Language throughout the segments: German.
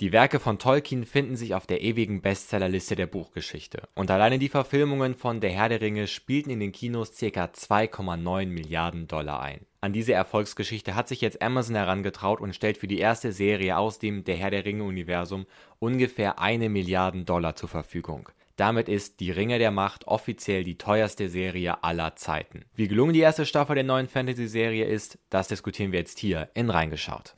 Die Werke von Tolkien finden sich auf der ewigen Bestsellerliste der Buchgeschichte. Und alleine die Verfilmungen von Der Herr der Ringe spielten in den Kinos ca. 2,9 Milliarden Dollar ein. An diese Erfolgsgeschichte hat sich jetzt Amazon herangetraut und stellt für die erste Serie aus dem Der Herr der Ringe-Universum ungefähr eine Milliarden Dollar zur Verfügung. Damit ist Die Ringe der Macht offiziell die teuerste Serie aller Zeiten. Wie gelungen die erste Staffel der neuen Fantasy-Serie ist, das diskutieren wir jetzt hier in Reingeschaut.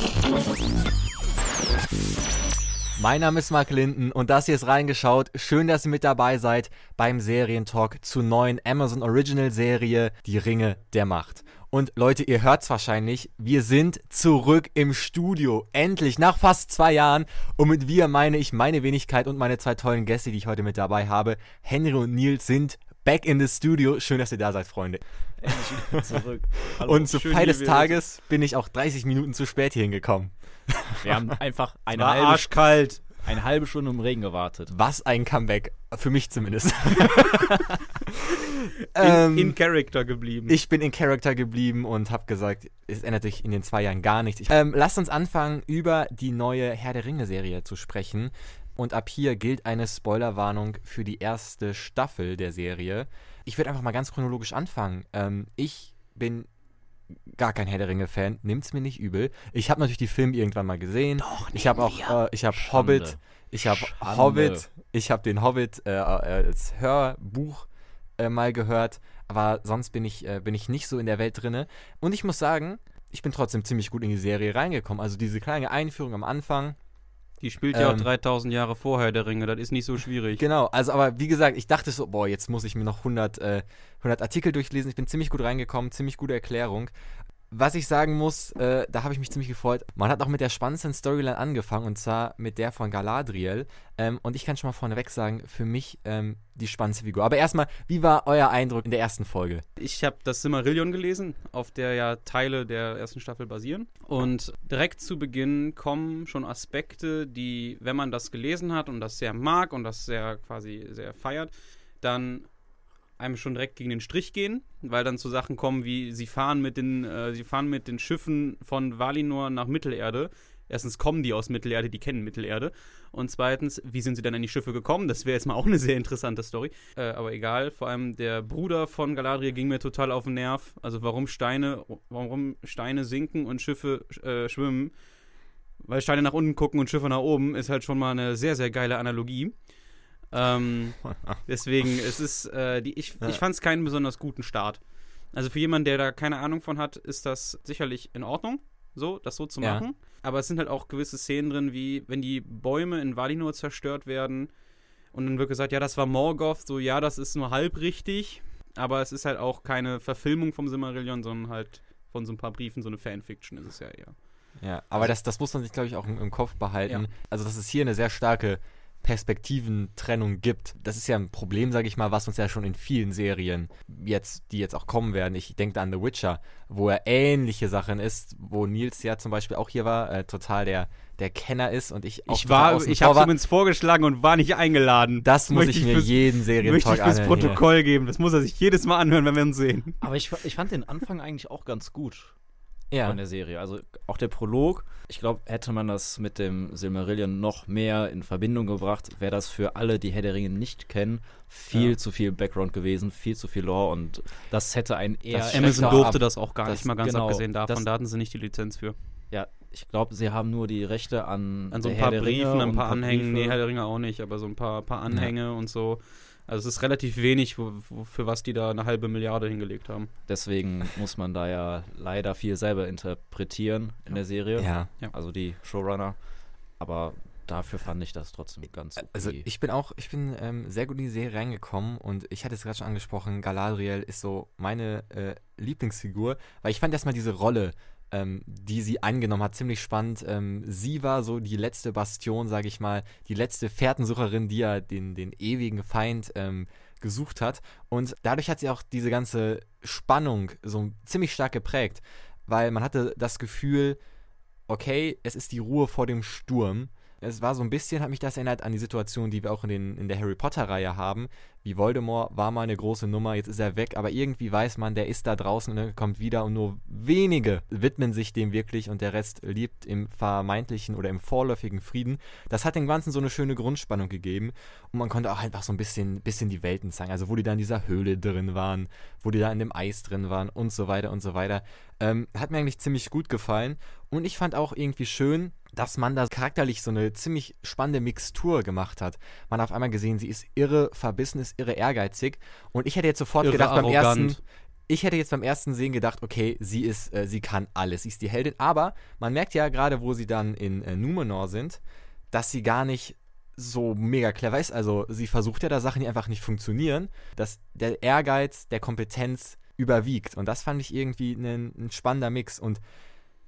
Mein Name ist Mark Linden und das hier ist reingeschaut. Schön, dass ihr mit dabei seid beim Serientalk zur neuen Amazon Original Serie Die Ringe der Macht. Und Leute, ihr hört's wahrscheinlich, wir sind zurück im Studio. Endlich, nach fast zwei Jahren. Und mit wir meine ich meine Wenigkeit und meine zwei tollen Gäste, die ich heute mit dabei habe. Henry und Nils sind back in the studio. Schön, dass ihr da seid, Freunde. Endlich zurück. Hallo. Und zu Feier des Tages bin ich auch 30 Minuten zu spät hier hingekommen. Wir haben einfach eine halbe, arschkalt. eine halbe Stunde im Regen gewartet. Was ein Comeback. Für mich zumindest. ähm, in, in, Character geblieben. Ich bin in Character geblieben und habe gesagt, es ändert sich in den zwei Jahren gar nichts. Ähm, lasst uns anfangen, über die neue Herr der Ringe-Serie zu sprechen. Und ab hier gilt eine Spoilerwarnung für die erste Staffel der Serie. Ich würde einfach mal ganz chronologisch anfangen. Ähm, ich bin gar kein Herr der Ringe-Fan, nimmt's mir nicht übel. Ich habe natürlich die Filme irgendwann mal gesehen. Doch, ich habe auch, äh, ich habe Hobbit, ich habe Hobbit, ich habe den Hobbit äh, als Hörbuch äh, mal gehört, aber sonst bin ich, äh, bin ich nicht so in der Welt drinne. Und ich muss sagen, ich bin trotzdem ziemlich gut in die Serie reingekommen. Also diese kleine Einführung am Anfang, die spielt ja ähm, auch 3000 Jahre vorher, der Ringe. Das ist nicht so schwierig. Genau, also aber wie gesagt, ich dachte so, boah, jetzt muss ich mir noch 100, äh, 100 Artikel durchlesen. Ich bin ziemlich gut reingekommen, ziemlich gute Erklärung. Was ich sagen muss, äh, da habe ich mich ziemlich gefreut. Man hat auch mit der spannendsten Storyline angefangen und zwar mit der von Galadriel. Ähm, und ich kann schon mal vorneweg sagen, für mich ähm, die spannendste Figur. Aber erstmal, wie war euer Eindruck in der ersten Folge? Ich habe das Silmarillion gelesen, auf der ja Teile der ersten Staffel basieren. Und direkt zu Beginn kommen schon Aspekte, die, wenn man das gelesen hat und das sehr mag und das sehr quasi sehr feiert, dann einem schon direkt gegen den Strich gehen, weil dann zu Sachen kommen wie sie fahren mit den äh, sie fahren mit den Schiffen von Valinor nach Mittelerde. Erstens kommen die aus Mittelerde, die kennen Mittelerde. Und zweitens, wie sind sie dann an die Schiffe gekommen? Das wäre jetzt mal auch eine sehr interessante Story. Äh, aber egal, vor allem der Bruder von Galadriel ging mir total auf den Nerv. Also warum Steine, warum Steine sinken und Schiffe äh, schwimmen. Weil Steine nach unten gucken und Schiffe nach oben, ist halt schon mal eine sehr, sehr geile Analogie. Ähm, deswegen, es ist, äh, die, ich, ich fand es keinen besonders guten Start. Also für jemanden, der da keine Ahnung von hat, ist das sicherlich in Ordnung, so, das so zu ja. machen. Aber es sind halt auch gewisse Szenen drin, wie wenn die Bäume in Valinor zerstört werden und dann wird gesagt, ja, das war Morgoth, so, ja, das ist nur halb richtig, aber es ist halt auch keine Verfilmung vom Silmarillion, sondern halt von so ein paar Briefen, so eine Fanfiction ist es ja eher. Ja, aber das, das muss man sich, glaube ich, auch im, im Kopf behalten. Ja. Also, das ist hier eine sehr starke Perspektiventrennung gibt. Das ist ja ein Problem, sage ich mal, was uns ja schon in vielen Serien jetzt, die jetzt auch kommen werden. Ich denke an The Witcher, wo er ähnliche Sachen ist, wo Nils ja zum Beispiel auch hier war, äh, total der, der Kenner ist und ich auch Ich war, ich habe zumindest vorgeschlagen und war nicht eingeladen. Das muss ich, ich mir fürs, jeden Serientalk Möchte ich fürs Protokoll hier. geben. Das muss er sich jedes Mal anhören, wenn wir ihn sehen. Aber ich, ich fand den Anfang eigentlich auch ganz gut ja. von der Serie. Also auch der Prolog. Ich glaube, hätte man das mit dem Silmarillion noch mehr in Verbindung gebracht, wäre das für alle, die Herr der Ringe nicht kennen, viel ja. zu viel Background gewesen, viel zu viel Lore und das hätte ein eher. Amazon durfte ab. das auch gar das, nicht mal ganz genau, abgesehen davon, das, da hatten sie nicht die Lizenz für. Ja, ich glaube, sie haben nur die Rechte an. An so ein paar Briefen, ein paar Anhängen. Nee, Herr der Ringe auch nicht, aber so ein paar, paar Anhänge ja. und so. Also es ist relativ wenig, wo, wo, für was die da eine halbe Milliarde hingelegt haben. Deswegen muss man da ja leider viel selber interpretieren in der Serie. Ja. Also die Showrunner. Aber dafür fand ich das trotzdem ganz okay. Also ich bin auch, ich bin ähm, sehr gut in die Serie reingekommen und ich hatte es gerade schon angesprochen, Galadriel ist so meine äh, Lieblingsfigur, weil ich fand erstmal diese Rolle ähm, die sie angenommen hat, ziemlich spannend. Ähm, sie war so die letzte Bastion, sage ich mal, die letzte Fährtensucherin, die ja den, den ewigen Feind ähm, gesucht hat. Und dadurch hat sie auch diese ganze Spannung so ziemlich stark geprägt, weil man hatte das Gefühl, okay, es ist die Ruhe vor dem Sturm. Es war so ein bisschen, hat mich das erinnert an die Situation, die wir auch in, den, in der Harry Potter-Reihe haben. Wie Voldemort war mal eine große Nummer, jetzt ist er weg, aber irgendwie weiß man, der ist da draußen und er kommt wieder und nur wenige widmen sich dem wirklich und der Rest lebt im vermeintlichen oder im vorläufigen Frieden. Das hat dem Ganzen so eine schöne Grundspannung gegeben und man konnte auch einfach so ein bisschen, bisschen die Welten zeigen. Also wo die da in dieser Höhle drin waren, wo die da in dem Eis drin waren und so weiter und so weiter. Ähm, hat mir eigentlich ziemlich gut gefallen und ich fand auch irgendwie schön, dass man da charakterlich so eine ziemlich spannende Mixtur gemacht hat. Man hat auf einmal gesehen, sie ist irre verbissen, ist irre ehrgeizig. Und ich hätte jetzt sofort irre gedacht arrogant. beim ersten. Ich hätte jetzt beim ersten Sehen gedacht, okay, sie ist, äh, sie kann alles, sie ist die Heldin. Aber man merkt ja gerade, wo sie dann in äh, Numenor sind, dass sie gar nicht so mega clever ist. Also sie versucht ja da Sachen, die einfach nicht funktionieren, dass der Ehrgeiz der Kompetenz überwiegt. Und das fand ich irgendwie ein, ein spannender Mix. Und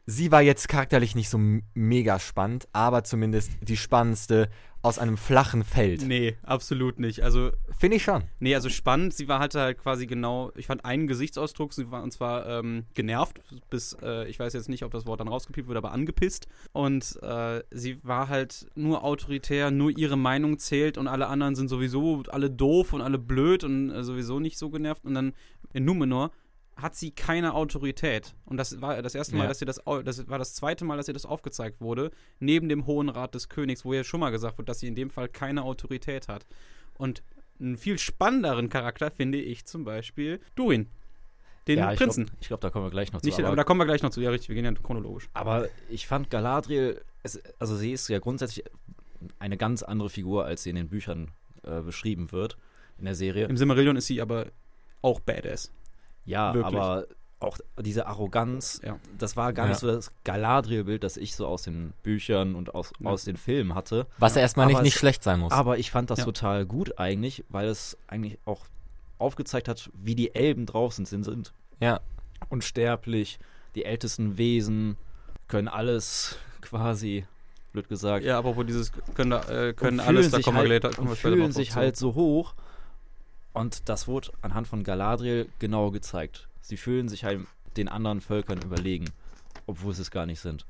sie war jetzt charakterlich nicht so mega spannend, aber zumindest die spannendste aus einem flachen Feld. Nee, absolut nicht. Also finde ich schon. Nee, also spannend. Sie war halt halt quasi genau. Ich fand einen Gesichtsausdruck. Sie war und zwar ähm, genervt, bis äh, ich weiß jetzt nicht, ob das Wort dann rausgepiept wird, aber angepisst. Und äh, sie war halt nur autoritär, nur ihre Meinung zählt und alle anderen sind sowieso alle doof und alle blöd und äh, sowieso nicht so genervt. Und dann in Numenor hat sie keine Autorität. Und das war das erste Mal, ja. dass sie das, das war das zweite Mal, dass ihr das aufgezeigt wurde, neben dem Hohen Rat des Königs, wo ja schon mal gesagt wird, dass sie in dem Fall keine Autorität hat. Und einen viel spannenderen Charakter finde ich zum Beispiel Durin. Den ja, Prinzen. ich glaube, glaub, da kommen wir gleich noch zu. Nicht, aber, aber, da kommen wir gleich noch zu. Ja, richtig, wir gehen ja chronologisch. Aber ich fand Galadriel, es, also sie ist ja grundsätzlich eine ganz andere Figur, als sie in den Büchern äh, beschrieben wird, in der Serie. Im Silmarillion ist sie aber auch badass. Ja, Wirklich. aber auch diese Arroganz, ja. das war gar ja. nicht so das Galadriel-Bild, das ich so aus den Büchern und aus, ja. aus den Filmen hatte. Was ja erstmal nicht, nicht schlecht sein muss. Aber ich fand das total gut eigentlich, weil es eigentlich auch aufgezeigt hat, wie die Elben draußen sind. sind. Ja. Unsterblich, die ältesten Wesen, können alles quasi, blöd gesagt. Ja, aber wo dieses können, äh, können alles, da kommen wir halt, kommen fühlen sich halt so hoch und das wurde anhand von Galadriel genau gezeigt. Sie fühlen sich halt den anderen Völkern überlegen, obwohl sie es gar nicht sind.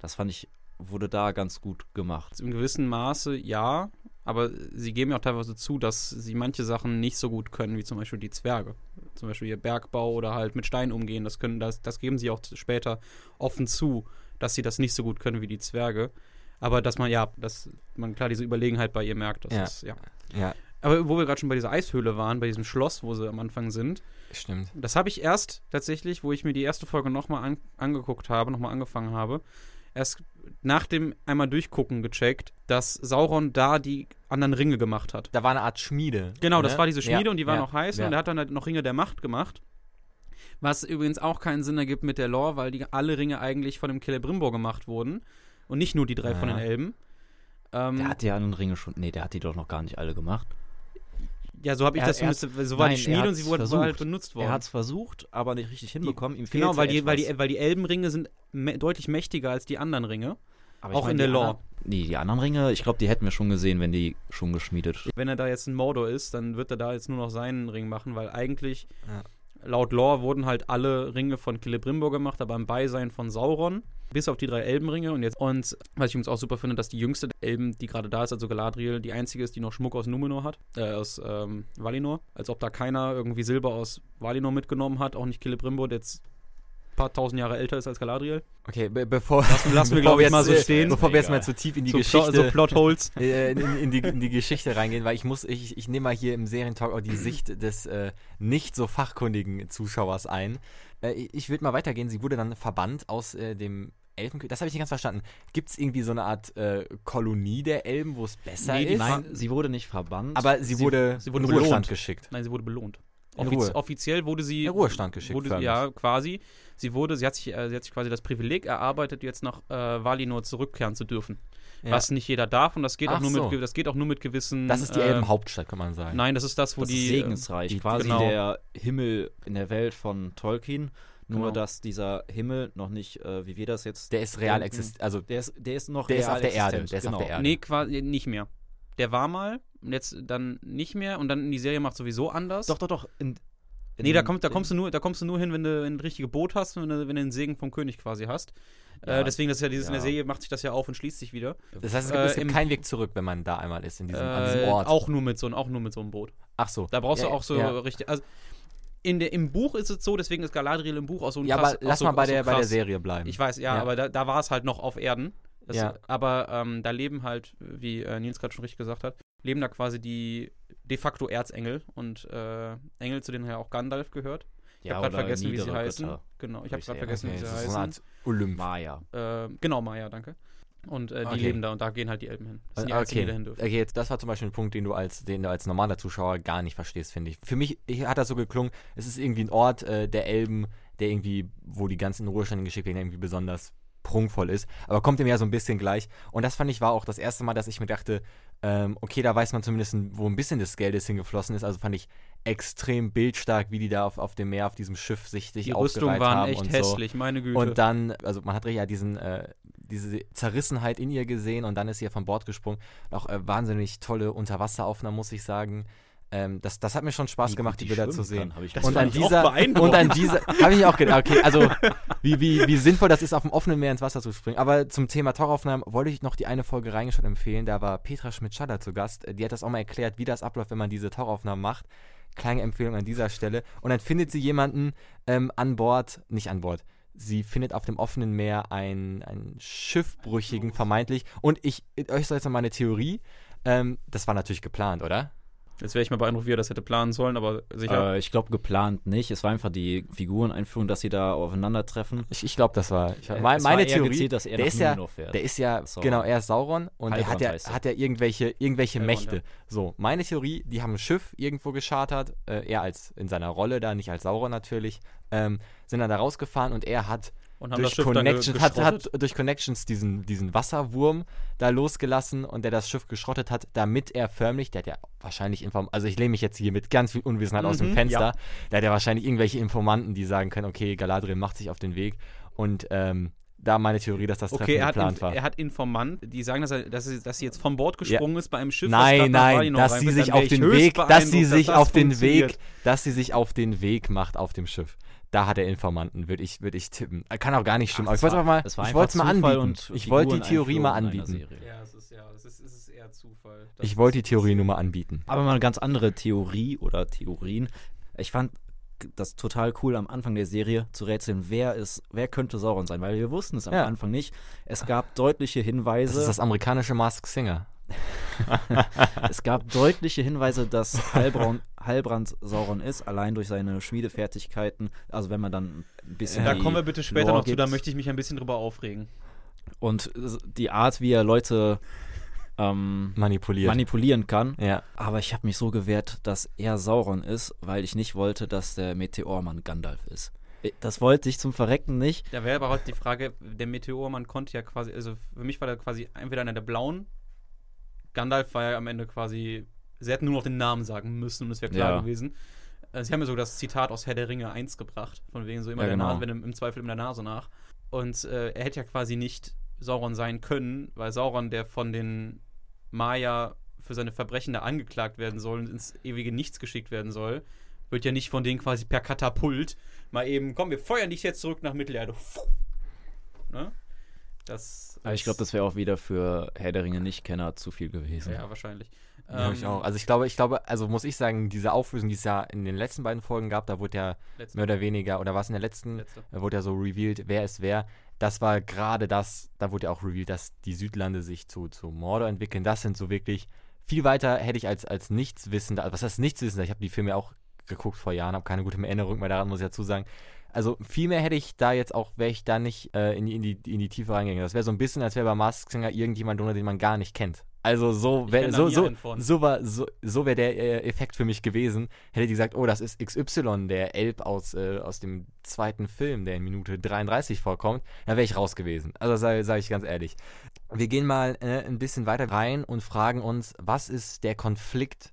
Das fand ich, wurde da ganz gut gemacht. In gewissem Maße ja, aber sie geben ja auch teilweise zu, dass sie manche Sachen nicht so gut können, wie zum Beispiel die Zwerge. Zum Beispiel ihr Bergbau oder halt mit Stein umgehen. Das, können, das, das geben sie auch später offen zu, dass sie das nicht so gut können wie die Zwerge. Aber dass man, ja, dass man klar diese Überlegenheit bei ihr merkt. Das ja. ist, ja. ja. Aber wo wir gerade schon bei dieser Eishöhle waren, bei diesem Schloss, wo sie am Anfang sind. Stimmt. Das habe ich erst tatsächlich, wo ich mir die erste Folge nochmal an, angeguckt habe, nochmal angefangen habe, erst nach dem einmal durchgucken gecheckt, dass Sauron da die anderen Ringe gemacht hat. Da war eine Art Schmiede. Genau, ne? das war diese Schmiede ja, und die war ja, noch heiß ja. und er hat dann halt noch Ringe der Macht gemacht. Was übrigens auch keinen Sinn ergibt mit der Lore, weil die alle Ringe eigentlich von dem Celebrimbor gemacht wurden und nicht nur die drei von den Elben. Ähm, der hat die anderen Ringe schon. Nee, der hat die doch noch gar nicht alle gemacht. Ja, so habe ich er, das zumindest. So war nein, die Schmiede und sie wurde versucht. halt benutzt worden. Er hat es versucht, aber nicht richtig hinbekommen. Die, genau, weil die, weil, die, weil die Elbenringe sind deutlich mächtiger als die anderen Ringe. Aber auch meine, in der Lore. Nee, die anderen Ringe, ich glaube, die hätten wir schon gesehen, wenn die schon geschmiedet. Wenn er da jetzt ein Mordor ist, dann wird er da jetzt nur noch seinen Ring machen, weil eigentlich ja. Laut Lore wurden halt alle Ringe von Celebrimbor gemacht, aber im Beisein von Sauron. Bis auf die drei Elbenringe und jetzt. Und was ich übrigens auch super finde, dass die jüngste Elben, die gerade da ist, also Galadriel, die einzige ist, die noch Schmuck aus Numenor hat, äh, aus ähm, Valinor. Als ob da keiner irgendwie Silber aus Valinor mitgenommen hat, auch nicht Celebrimbor, der jetzt paar tausend Jahre älter ist als Galadriel. Okay, be bevor. Lassen, lassen wir, glaube ich, mal so äh, stehen. Bevor wir jetzt mal zu tief in die so Geschichte. so Plotholes. Äh, in, in, die, in die Geschichte reingehen, weil ich muss, ich, ich nehme mal hier im Serientalk auch die Sicht des äh, nicht so fachkundigen Zuschauers ein. Äh, ich würde mal weitergehen. Sie wurde dann verbannt aus äh, dem Elfenkönig, das habe ich nicht ganz verstanden. Gibt es irgendwie so eine Art äh, Kolonie der Elben, wo es besser nee, ist? Nein, sie wurde nicht verbannt. Aber sie, sie wurde, sie wurde in Ruhestand belohnt. geschickt. Nein, sie wurde belohnt. Offiz offiziell wurde sie in Ruhestand geschickt. Wurde, ja, quasi. Sie wurde, sie hat sich, äh, sie hat sich quasi das Privileg erarbeitet, jetzt nach äh, Valinor zurückkehren zu dürfen. Ja. Was nicht jeder darf und das geht, auch nur so. mit, das geht auch nur mit gewissen. Das ist die äh, Elbenhauptstadt, kann man sagen. Nein, das ist das, wo das die. Ist segensreich, die, quasi genau. der Himmel in der Welt von Tolkien. Nur, genau. dass dieser Himmel noch nicht, äh, wie wir das jetzt. Der ist real existent. Also, der ist, der ist noch der ist auf der Erde. Der ist genau. auf der Erde. Nee, quasi nicht mehr. Der war mal, jetzt dann nicht mehr und dann in die Serie macht sowieso anders. Doch, doch, doch. In, Nee, da, kommt, da, kommst du nur, da kommst du nur hin, wenn du ein richtiges Boot hast und wenn du, wenn du den Segen vom König quasi hast. Äh, ja, äh, deswegen, das ist ja dieses ja. in der Serie, macht sich das ja auf und schließt sich wieder. Das heißt, es gibt, äh, es gibt keinen Weg zurück, wenn man da einmal ist, in diesem, äh, an diesem Ort. Auch nur, mit so, auch nur mit so einem Boot. Ach so. Da brauchst ja, du auch so richtig. Also, in der, Im Buch ist es so, deswegen ist Galadriel im Buch auch so ein Ja, krass, aber lass so, mal bei, der, bei der Serie bleiben. Ich weiß, ja, aber da, da war es halt noch auf Erden. Das, ja. Aber ähm, da leben halt, wie äh, Nils gerade schon richtig gesagt hat, leben da quasi die de facto Erzengel und äh, Engel, zu denen ja auch Gandalf gehört. Ich ja, habe gerade vergessen, wie sie heißen. Götter. Genau, ich habe gerade vergessen, okay, wie sie heißen. So eine Art Olymp. Maya. Äh, genau, Maya, danke. Und äh, die okay. leben da und da gehen halt die Elben hin. Das sind die Einzigen, okay. die dürfen. Okay, jetzt, das war zum Beispiel ein Punkt, den du als, den du als normaler Zuschauer gar nicht verstehst, finde ich. Für mich hat das so geklungen, es ist irgendwie ein Ort äh, der Elben, der irgendwie, wo die ganzen Ruheständen geschickt werden, irgendwie besonders prunkvoll ist. Aber kommt ihm ja so ein bisschen gleich. Und das fand ich war auch das erste Mal, dass ich mir dachte, ähm, okay, da weiß man zumindest, wo ein bisschen des Geldes hingeflossen ist. Also fand ich extrem bildstark, wie die da auf, auf dem Meer, auf diesem Schiff sich, sich die Rüstung waren echt hässlich, so. meine Güte. Und dann, also man hat ja diesen, äh, diese Zerrissenheit in ihr gesehen und dann ist sie ja von Bord gesprungen. Auch äh, wahnsinnig tolle Unterwasseraufnahmen, muss ich sagen. Ähm, das, das hat mir schon Spaß wie gemacht, die Bilder zu sehen. Kann, und, an dieser, und an dieser, habe ich auch gedacht, okay, also wie, wie, wie sinnvoll das ist, auf dem offenen Meer ins Wasser zu springen. Aber zum Thema Tauchaufnahmen wollte ich noch die eine Folge reingeschaut empfehlen. Da war Petra Schmidt-Schaller zu Gast. Die hat das auch mal erklärt, wie das abläuft, wenn man diese Tauchaufnahmen macht. Kleine Empfehlung an dieser Stelle. Und dann findet sie jemanden ähm, an Bord, nicht an Bord, sie findet auf dem offenen Meer einen, einen Schiffbrüchigen, vermeintlich. Und ich, euch soll jetzt mal eine Theorie. Ähm, das war natürlich geplant, oder? Jetzt wäre ich mal beeindruckt, wie er das hätte planen sollen, aber sicher. Äh, ich glaube, geplant nicht. Es war einfach die Figureneinführung, dass sie da aufeinandertreffen. Ich, ich glaube, das war. Ich, äh, meine war Theorie. Gezielt, dass er der, ist ja, der ist ja, Sauron. genau, er ist Sauron und er hat ja, hat ja irgendwelche, irgendwelche Heilbrand, Mächte. Ja. So, meine Theorie, die haben ein Schiff irgendwo geschartert, äh, er als in seiner Rolle da, nicht als Sauron natürlich, ähm, sind dann da rausgefahren und er hat und haben durch, das Schiff Connection, hat, hat durch Connections diesen, diesen Wasserwurm da losgelassen und der das Schiff geschrottet hat, damit er förmlich, der hat ja wahrscheinlich Inform also ich lehne mich jetzt hier mit ganz viel Unwissenheit mhm, aus dem mhm, Fenster, ja. der hat ja wahrscheinlich irgendwelche Informanten, die sagen können, okay, Galadriel macht sich auf den Weg und ähm, da meine Theorie, dass das Treffen okay, geplant war. Er hat Informanten, die sagen, dass, er, dass, sie, dass sie jetzt vom Bord gesprungen ja. ist bei einem Schiff. Nein, nein, dass sie sich auf den Weg, dass sie sich auf den Weg, dass sie sich auf den Weg macht auf dem Schiff da hat er Informanten, würde ich, würd ich tippen. Kann auch gar nicht stimmen, Ach, aber ich wollte es mal, ich wollte es mal anbieten. Ich wollte die Theorie mal anbieten. Ja, es ist, ja, es ist, es ist eher Zufall. Ich wollte die Theorie nur mal anbieten. Aber mal eine ganz andere Theorie oder Theorien. Ich fand das total cool am Anfang der Serie zu rätseln, wer ist, wer könnte Sauron sein, weil wir wussten es am ja. Anfang nicht. Es gab deutliche Hinweise. Das ist das amerikanische Mask Singer. es gab deutliche Hinweise, dass Heilbrand, Heilbrand Sauron ist, allein durch seine Schmiedefertigkeiten. Also wenn man dann ein bisschen. Da kommen wir bitte später Lore noch zu, da möchte ich mich ein bisschen drüber aufregen. Und die Art, wie er Leute ähm, manipuliert. manipulieren kann. Ja. Aber ich habe mich so gewehrt, dass er Sauron ist, weil ich nicht wollte, dass der Meteormann Gandalf ist. Das wollte ich zum Verrecken nicht. Da wäre aber heute die Frage, der Meteormann konnte ja quasi, also für mich war der quasi entweder einer der blauen Gandalf war ja am Ende quasi, sie hätten nur noch den Namen sagen müssen und es wäre klar ja. gewesen. Äh, sie haben ja sogar das Zitat aus Herr der Ringe 1 gebracht, von wegen so immer ja, der genau. Nase, wenn im, im Zweifel immer der Nase nach. Und äh, er hätte ja quasi nicht Sauron sein können, weil Sauron, der von den Maya für seine Verbrechen da angeklagt werden soll und ins ewige Nichts geschickt werden soll, wird ja nicht von denen quasi per Katapult mal eben, komm, wir feuern dich jetzt zurück nach Mittelerde. Ne? Das Aber ich glaube, das wäre auch wieder für Herr der Ringe Nicht-Kenner zu viel gewesen. Ja, wahrscheinlich. Ja, ähm, ich auch. Also ich glaube, ich glaube, also muss ich sagen, diese Auflösung, die es ja in den letzten beiden Folgen gab, da wurde ja Letzte. mehr oder weniger, oder was in der letzten, Letzte. wurde ja so revealed, wer ist wer. Das war gerade das, da wurde ja auch revealed, dass die Südlande sich zu, zu Mordor entwickeln. Das sind so wirklich viel weiter hätte ich als, als Nichtswissender, was heißt Nichtswissender? Ich habe die Filme auch geguckt vor Jahren, habe keine gute Erinnerung mehr daran, muss ich dazu sagen also viel mehr hätte ich da jetzt auch, wäre ich da nicht äh, in, die, in, die, in die Tiefe reingegangen. Das wäre so ein bisschen, als wäre bei Mask Singer irgendjemand drunter, den man gar nicht kennt. Also so wäre so, so, so, war, so, so wär der äh, Effekt für mich gewesen. Hätte die gesagt, oh, das ist XY, der Elb aus, äh, aus dem zweiten Film, der in Minute 33 vorkommt, dann wäre ich raus gewesen. Also sage sag ich ganz ehrlich. Wir gehen mal äh, ein bisschen weiter rein und fragen uns, was ist der Konflikt,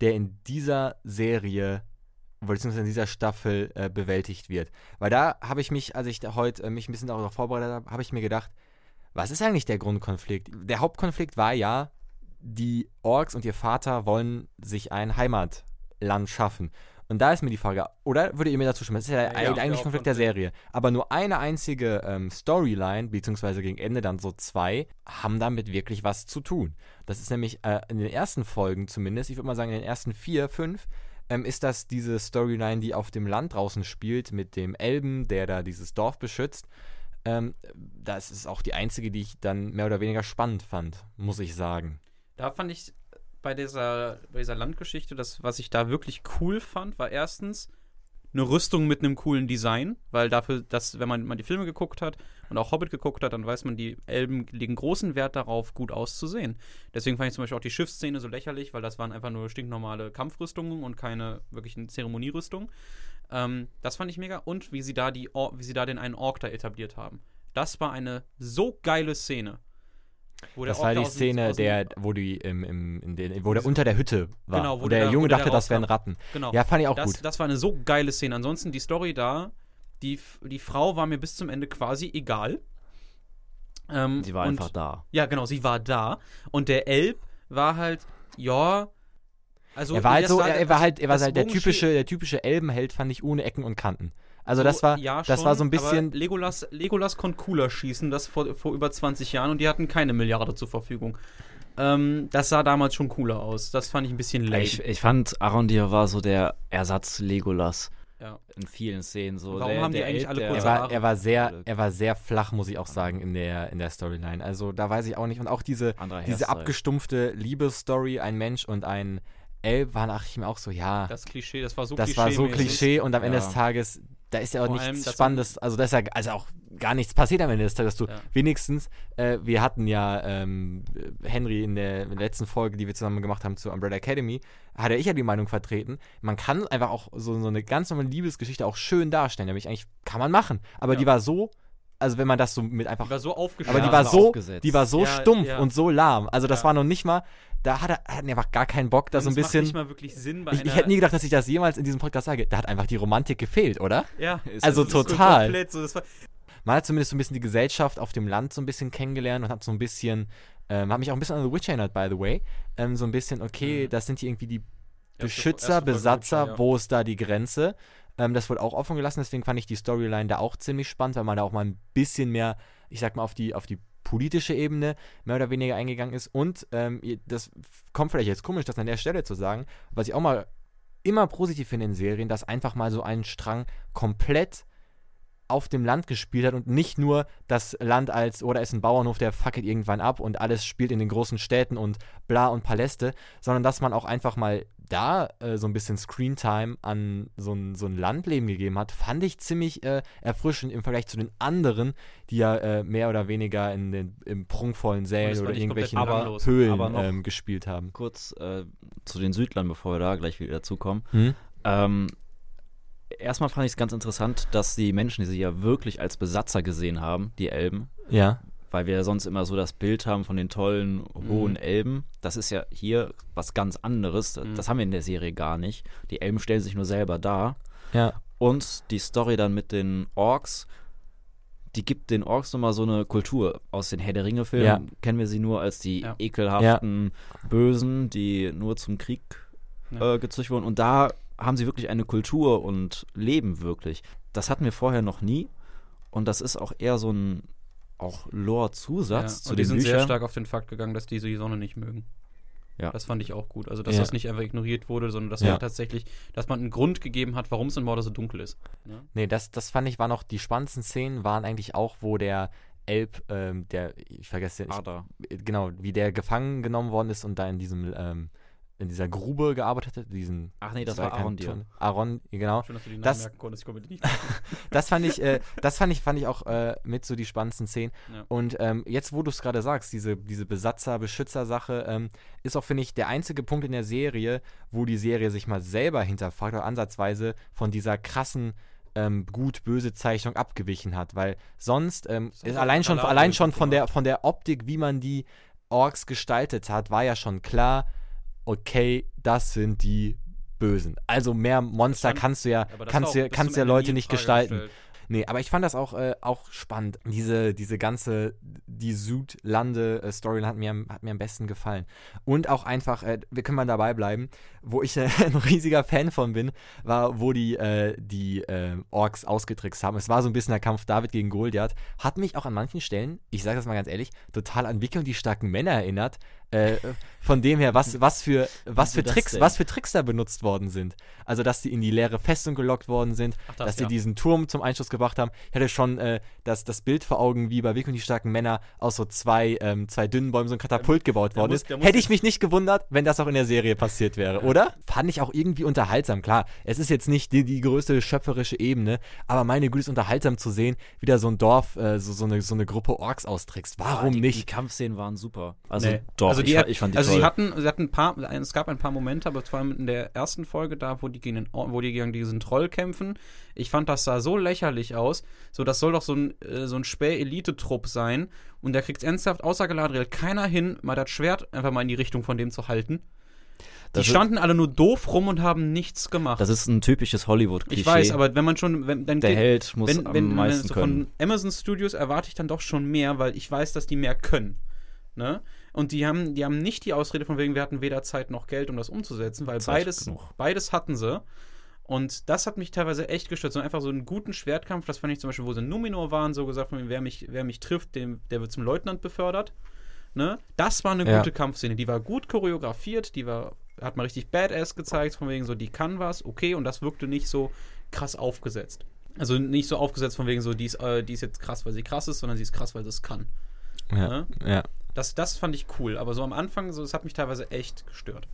der in dieser Serie beziehungsweise in dieser Staffel äh, bewältigt wird. Weil da habe ich mich, als ich heute äh, mich ein bisschen darauf vorbereitet habe, habe ich mir gedacht, was ist eigentlich der Grundkonflikt? Der Hauptkonflikt war ja, die Orks und ihr Vater wollen sich ein Heimatland schaffen. Und da ist mir die Frage, oder würdet ihr mir dazu stimmen? Das ist ja, ja eigentlich Konflikt der Serie. Aber nur eine einzige ähm, Storyline, beziehungsweise gegen Ende dann so zwei, haben damit wirklich was zu tun. Das ist nämlich äh, in den ersten Folgen zumindest, ich würde mal sagen in den ersten vier, fünf, ähm, ist das diese Storyline, die auf dem Land draußen spielt, mit dem Elben, der da dieses Dorf beschützt. Ähm, das ist auch die einzige, die ich dann mehr oder weniger spannend fand, muss ich sagen. Da fand ich bei dieser, bei dieser Landgeschichte, das, was ich da wirklich cool fand, war erstens eine Rüstung mit einem coolen Design, weil dafür, dass, wenn man mal die Filme geguckt hat und auch Hobbit geguckt hat, dann weiß man, die Elben legen großen Wert darauf, gut auszusehen. Deswegen fand ich zum Beispiel auch die Schiffsszene so lächerlich, weil das waren einfach nur stinknormale Kampfrüstungen und keine wirklichen Zeremonierüstungen. Ähm, das fand ich mega. Und wie sie da die, wie sie da den einen Ork da etabliert haben. Das war eine so geile Szene das war die Szene, der, wo die im, im, in den, wo der unter der Hütte war. Genau, wo, wo der, der, Junge wo dachte, der das wären Ratten. Genau. Ja, fand ich auch das, gut. Das war eine so geile Szene. Ansonsten die Story da, die, die Frau war mir bis zum Ende quasi egal. Ähm, sie war und, einfach da. Ja, genau, sie war da. Und der Elb war halt, ja. Also, er war halt so, er, er war halt, er war halt der typische, der typische Elbenheld, fand ich, ohne Ecken und Kanten. Also das war, ja, das schon, war so ein bisschen. Legolas, Legolas konnte cooler schießen, das vor, vor über 20 Jahren und die hatten keine Milliarde zur Verfügung. Ähm, das sah damals schon cooler aus. Das fand ich ein bisschen lame. Ich, ich fand, Arondir war so der Ersatz Legolas. Ja. In vielen Szenen so. Warum der, haben die eigentlich alle er war, er war sehr, er war sehr flach, muss ich auch sagen, in der, in der Storyline. Also da weiß ich auch nicht. Und auch diese, diese abgestumpfte Liebesstory, ein Mensch und ein Elb, waren ach ich mir auch so, ja. Das Klischee, das war so Das war so Klischee und am Ende des Tages da ist ja auch nichts Spannendes, also da ist ja also auch gar nichts passiert am Ende des Tages. Du ja. wenigstens, äh, wir hatten ja ähm, Henry in der, in der, letzten Folge, die wir zusammen gemacht haben zur Umbrella Academy, hatte ich ja die Meinung vertreten, man kann einfach auch so, so eine ganz normale Liebesgeschichte auch schön darstellen. Nämlich eigentlich kann man machen, aber ja. die war so also wenn man das so mit einfach. Die war so aufgeschlossen. Aber die war so, die war so ja, stumpf ja. und so lahm. Also das ja. war noch nicht mal, da hat er, hat er einfach gar keinen Bock, da so ein bisschen. Macht nicht mal wirklich Sinn bei ich, ich hätte nie gedacht, dass ich das jemals in diesem Podcast sage. Da hat einfach die Romantik gefehlt, oder? Ja. also total. Komplett so, man hat zumindest so ein bisschen die Gesellschaft auf dem Land so ein bisschen kennengelernt und hat so ein bisschen, ähm, hat mich auch ein bisschen an The Witch erinnert, by the way. Ähm, so ein bisschen, okay, mhm. das sind hier irgendwie die Beschützer, Besatzer, Witcher, wo ist da die Grenze? Ähm, das wurde auch offen gelassen, deswegen fand ich die Storyline da auch ziemlich spannend, weil man da auch mal ein bisschen mehr, ich sag mal, auf die, auf die politische Ebene mehr oder weniger eingegangen ist. Und ähm, das kommt vielleicht jetzt komisch, das an der Stelle zu sagen, was ich auch mal immer positiv finde in Serien, dass einfach mal so ein Strang komplett auf dem Land gespielt hat und nicht nur das Land als, oder ist ein Bauernhof, der fackelt irgendwann ab und alles spielt in den großen Städten und bla und Paläste, sondern dass man auch einfach mal da äh, so ein bisschen Screentime an so ein, so ein Landleben gegeben hat, fand ich ziemlich äh, erfrischend im Vergleich zu den anderen, die ja äh, mehr oder weniger in den im prunkvollen Sälen oder irgendwelchen aber, Höhlen aber ähm, gespielt haben. Kurz äh, zu den Südlern, bevor wir da gleich wieder dazukommen. Hm? Ähm, erstmal fand ich es ganz interessant, dass die Menschen, die sie ja wirklich als Besatzer gesehen haben, die Elben, ja weil wir sonst immer so das Bild haben von den tollen, hohen mhm. Elben. Das ist ja hier was ganz anderes. Mhm. Das haben wir in der Serie gar nicht. Die Elben stellen sich nur selber dar. Ja. Und die Story dann mit den Orks, die gibt den Orks nochmal so eine Kultur. Aus den Herr der Ringe-Filmen ja. kennen wir sie nur als die ja. ekelhaften. Bösen, die nur zum Krieg äh, gezüchtet wurden. Und da haben sie wirklich eine Kultur und leben wirklich. Das hatten wir vorher noch nie. Und das ist auch eher so ein auch Lore-Zusatz ja, zu und den die sind Büchern. sehr stark auf den Fakt gegangen, dass die die Sonne nicht mögen. Ja. Das fand ich auch gut. Also, dass ja. das nicht einfach ignoriert wurde, sondern dass ja. man tatsächlich, dass man einen Grund gegeben hat, warum es in Mordor so dunkel ist. Ja? Nee, das, das fand ich war noch, die spannendsten Szenen waren eigentlich auch, wo der Elb, ähm, der, ich vergesse, ich, genau, wie der gefangen genommen worden ist und da in diesem ähm, in dieser Grube gearbeitet hat, diesen Ach nee, das war Aaron Dion. Aaron, genau. Schön, dass du die Namen das, merken konntest, ich konnte nicht Das fand ich, äh, das fand ich, fand ich auch äh, mit so die spannendsten Szenen. Ja. Und ähm, jetzt, wo du es gerade sagst, diese, diese Besatzer-Beschützer-Sache, ähm, ist auch, finde ich, der einzige Punkt in der Serie, wo die Serie sich mal selber hinterfragt oder ansatzweise von dieser krassen ähm, gut-böse Zeichnung abgewichen hat, weil sonst ähm, ist allein schon, allein schon von der, von der Optik, wie man die Orks gestaltet hat, war ja schon klar, okay, das sind die Bösen. Also mehr Monster kannst du ja, kannst du, kannst du ja Leute nicht gestalten. Gestellt. Nee, aber ich fand das auch, äh, auch spannend. Diese, diese ganze, die Südlande-Storyline hat mir, hat mir am besten gefallen. Und auch einfach, äh, wir können mal dabei bleiben, wo ich äh, ein riesiger Fan von bin, war, wo die, äh, die äh, Orks ausgetrickst haben. Es war so ein bisschen der Kampf David gegen Goliath. Hat mich auch an manchen Stellen, ich sage das mal ganz ehrlich, total an Vicky und die starken Männer erinnert. Äh, von dem her, was, was für, was für Tricks, was für Tricks da benutzt worden sind. Also, dass die in die leere Festung gelockt worden sind, Ach, das, dass die ja. diesen Turm zum Einschuss gebracht haben. Ich hatte schon äh, das, das Bild vor Augen, wie bei Vic und die starken Männer aus so zwei, ähm, zwei dünnen Bäumen so ein Katapult gebaut worden muss, ist. Hätte ich mich nicht gewundert, wenn das auch in der Serie passiert wäre, oder? Fand ich auch irgendwie unterhaltsam. Klar, es ist jetzt nicht die, die größte schöpferische Ebene, aber meine Güte, ist unterhaltsam zu sehen, wie da so ein Dorf, äh, so, so, eine, so eine Gruppe Orks austrickst. Warum ah, die, nicht? Die Kampfszenen waren super. Also, nee. doch, also die, ich, ich fand die Also, toll. sie hatten, sie hatten ein paar, es gab ein paar Momente, aber vor allem in der ersten Folge da, wo die gegen, den, wo die gegen diesen Troll kämpfen, ich fand, das sah so lächerlich aus. So, das soll doch so ein, äh, so ein Späh-Elite-Trupp sein. Und der kriegt ernsthaft außer Galadriel keiner hin, mal das Schwert einfach mal in die Richtung von dem zu halten. Die standen alle nur doof rum und haben nichts gemacht. Das ist ein typisches Hollywood-Klischee. Ich weiß, aber wenn man schon, wenn, dann der Held muss wenn, wenn, am meisten wenn, so können. Von Amazon Studios erwarte ich dann doch schon mehr, weil ich weiß, dass die mehr können. Ne? Und die haben, die haben nicht die Ausrede von wegen, wir hatten weder Zeit noch Geld, um das umzusetzen, weil beides, beides hatten sie. Und das hat mich teilweise echt gestört. So einfach so einen guten Schwertkampf, das fand ich zum Beispiel, wo sie Numinor waren, so gesagt, von wer mich, wer mich trifft, dem, der wird zum Leutnant befördert. Ne? Das war eine ja. gute Kampfszene. Die war gut choreografiert, die war, hat mal richtig Badass gezeigt, von wegen so, die kann was, okay, und das wirkte nicht so krass aufgesetzt. Also nicht so aufgesetzt von wegen so, die ist, äh, die ist jetzt krass, weil sie krass ist, sondern sie ist krass, weil sie es kann. Ja. Ne? ja. Das, das fand ich cool, aber so am Anfang, so, das hat mich teilweise echt gestört.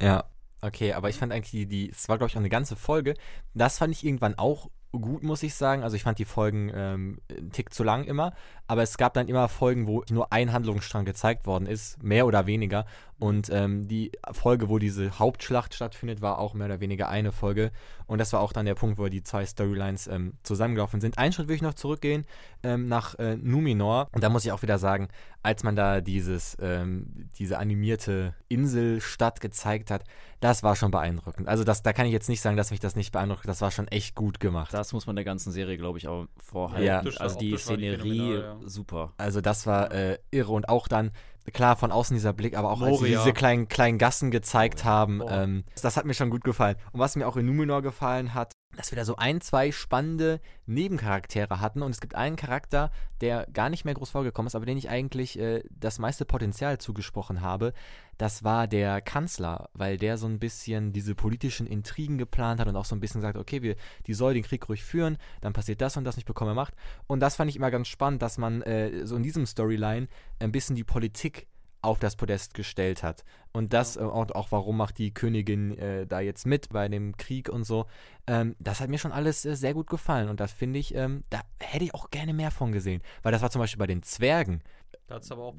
Ja, okay, aber ich fand eigentlich die, die es war glaube ich auch eine ganze Folge. Das fand ich irgendwann auch gut, muss ich sagen. Also ich fand die Folgen ähm, einen Tick zu lang immer, aber es gab dann immer Folgen, wo nur ein Handlungsstrang gezeigt worden ist, mehr oder weniger. Und ähm, die Folge, wo diese Hauptschlacht stattfindet, war auch mehr oder weniger eine Folge. Und das war auch dann der Punkt, wo die zwei Storylines ähm, zusammengelaufen sind. Einen Schritt will ich noch zurückgehen ähm, nach äh, Numenor. Und da muss ich auch wieder sagen, als man da dieses, ähm, diese animierte Inselstadt gezeigt hat, das war schon beeindruckend. Also das, da kann ich jetzt nicht sagen, dass mich das nicht beeindruckt. Das war schon echt gut gemacht. Das muss man der ganzen Serie, glaube ich, auch vorhalten. Ja. Also die Szenerie, ja. super. Also das war äh, irre. Und auch dann klar, von außen dieser Blick, aber auch Moria. als sie diese kleinen, kleinen Gassen gezeigt haben, ähm, das hat mir schon gut gefallen. Und was mir auch in Numenor gefallen hat, dass wir da so ein, zwei spannende Nebencharaktere hatten und es gibt einen Charakter, der gar nicht mehr groß vorgekommen ist, aber den ich eigentlich äh, das meiste Potenzial zugesprochen habe. Das war der Kanzler, weil der so ein bisschen diese politischen Intrigen geplant hat und auch so ein bisschen sagt, okay, wir, die soll den Krieg ruhig führen, dann passiert das und das, und ich bekomme Macht. Und das fand ich immer ganz spannend, dass man äh, so in diesem Storyline ein bisschen die Politik auf das Podest gestellt hat. Und das, ja. äh, und auch warum macht die Königin äh, da jetzt mit bei dem Krieg und so, ähm, das hat mir schon alles äh, sehr gut gefallen. Und das finde ich, ähm, da hätte ich auch gerne mehr von gesehen. Weil das war zum Beispiel bei den Zwergen.